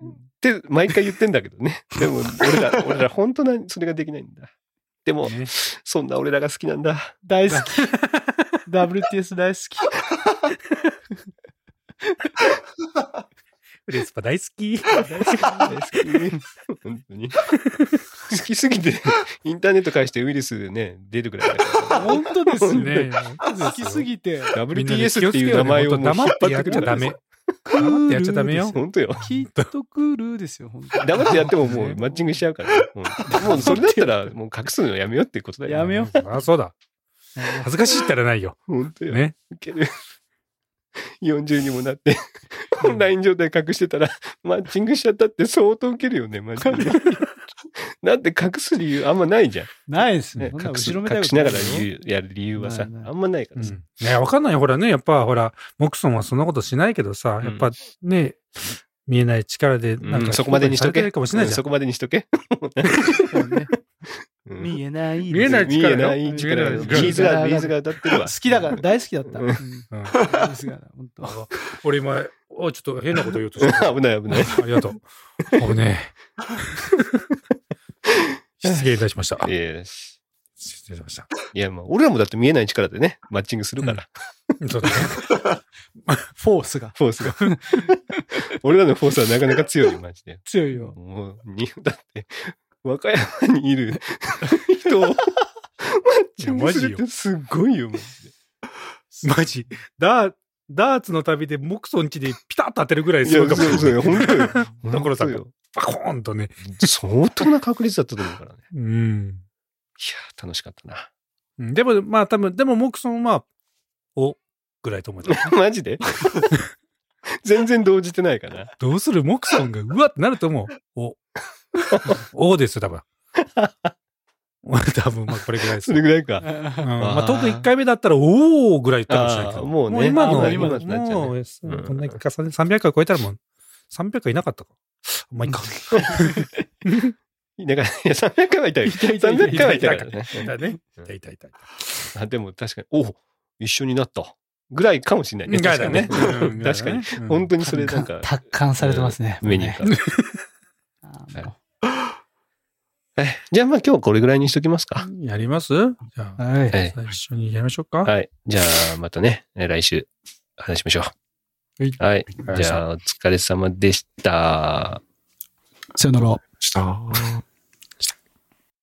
Speaker 1: うん。
Speaker 2: うん
Speaker 1: って、毎回言ってんだけどね。でも、俺ら、俺ら本当な、それができないんだ。でも、
Speaker 4: ね
Speaker 1: そんな俺らが好きなんだ。
Speaker 2: 大好き。<laughs> WTS 大好き。
Speaker 4: フレスパ大好き。
Speaker 1: 大好き。大好き。本当に。好きすぎて、インターネット介してウイルスでね、出るぐらい。
Speaker 2: 本当ですよ
Speaker 4: ね
Speaker 2: ね。好きすぎて。
Speaker 1: WTS っていう名前をもう引っ
Speaker 4: 黙ってやっちゃダメ。黙ってやっちゃダメよ。
Speaker 1: 本当よ。
Speaker 2: きっと来るですよ、本当に
Speaker 1: 黙ってやってももうマッチングしちゃうから。うんもうそれだったらもう隠すのやめようっていうことだよ。
Speaker 2: やめよ
Speaker 4: あ、そうだ。恥ずかしいったらないよ。
Speaker 1: 本当よ。
Speaker 4: ね。
Speaker 1: いける。40にもなって、オンライン状態隠してたら、マッチングしちゃったって相当ウケるよね、マジで。<laughs> <laughs> だって隠す理由あんまないじゃん。
Speaker 2: ないですね。
Speaker 1: ね、隠す隠しながらやる理由はさ、
Speaker 2: ないない
Speaker 1: あんまないからさ。
Speaker 4: うん。ね、わかんないよ。ほらね、やっぱほら、モクソンはそんなことしないけどさ、
Speaker 1: うん
Speaker 4: やっぱね、見えない力で、なんか、
Speaker 1: うんそこまでにしとけ。
Speaker 4: かもしれないじゃ
Speaker 1: そ。こまでにしとけ。
Speaker 2: 見えない。
Speaker 4: 見えない
Speaker 1: 見えない
Speaker 4: 力。
Speaker 1: ビ
Speaker 4: 見えない
Speaker 1: ーズが、ビーズが歌ってるわ
Speaker 2: 好。きだから、大好きだった。<laughs>
Speaker 4: 俺今、おちょっと変なこと言おうとした。<laughs>
Speaker 1: 危ない危ない。
Speaker 4: ありがとう。危ねえ。<laughs> 失礼いたしました。
Speaker 1: いやし
Speaker 4: 失礼しました。
Speaker 1: いや、まあ、俺らもだって見えない力でね、マッチングするから、
Speaker 4: そうだね。<laughs>
Speaker 2: フォースが
Speaker 1: フォースが。俺らのフォースはなかなか強いよ、マジで。
Speaker 2: 強いよ。
Speaker 1: もう、に、だって、和歌山にいる人をマッチングするってすっごいよ、マジで。
Speaker 4: マジ。ダー、ダーツの旅でモクソン家でピタッと当てるぐらいすごいかもし
Speaker 1: そう
Speaker 4: れ
Speaker 1: そうよ、
Speaker 4: ない。
Speaker 1: 本当よ。<laughs>
Speaker 4: 所さんが
Speaker 1: 本
Speaker 4: パコーンとね。
Speaker 1: 相当な確率だったと思うからね。
Speaker 4: うん。
Speaker 1: いやー、楽しかったな。
Speaker 4: うんでも、まあ多分、でもモクソンは、お、ぐらいと思うよ。<laughs>
Speaker 1: マジで？<laughs> 全然動じてないかな。
Speaker 4: どうする？モクソンが、うわってなると思う。お。おですよ、多分。<laughs> 多分、まあこれぐらいですよ。
Speaker 1: それぐらいか。
Speaker 4: うんまあ、トーク1回目だったら、おーぐらいかもしれないけど。
Speaker 1: もうね
Speaker 4: 今の、
Speaker 2: あー今
Speaker 1: のってなっちゃうね
Speaker 4: もう、
Speaker 1: うん
Speaker 4: こんなに重ね、300回超えたらもう、300回いなかったか。まあ、いいか。<laughs>
Speaker 1: だから、いや、300回はいたよ。300回はいたからね。
Speaker 4: いたね。
Speaker 1: うん
Speaker 4: いたいたいた。
Speaker 1: あでも確かに、お一緒になった。ぐらいかもしれないね。確かにね。
Speaker 4: うん
Speaker 1: 確かに。。
Speaker 4: うん
Speaker 1: 本当にそれなんか、
Speaker 2: 達観されてますね。
Speaker 1: 目にえじゃあまあ今日はこれぐらいにしときますか。
Speaker 4: やります？じゃあ
Speaker 2: う、はい。
Speaker 1: はい。
Speaker 4: 最初にやりましょうか。
Speaker 1: はい。じゃあまたね、え来週話しましょう。
Speaker 2: はい
Speaker 1: はい。じゃあお疲れ様でした。
Speaker 2: さよなら。
Speaker 3: した。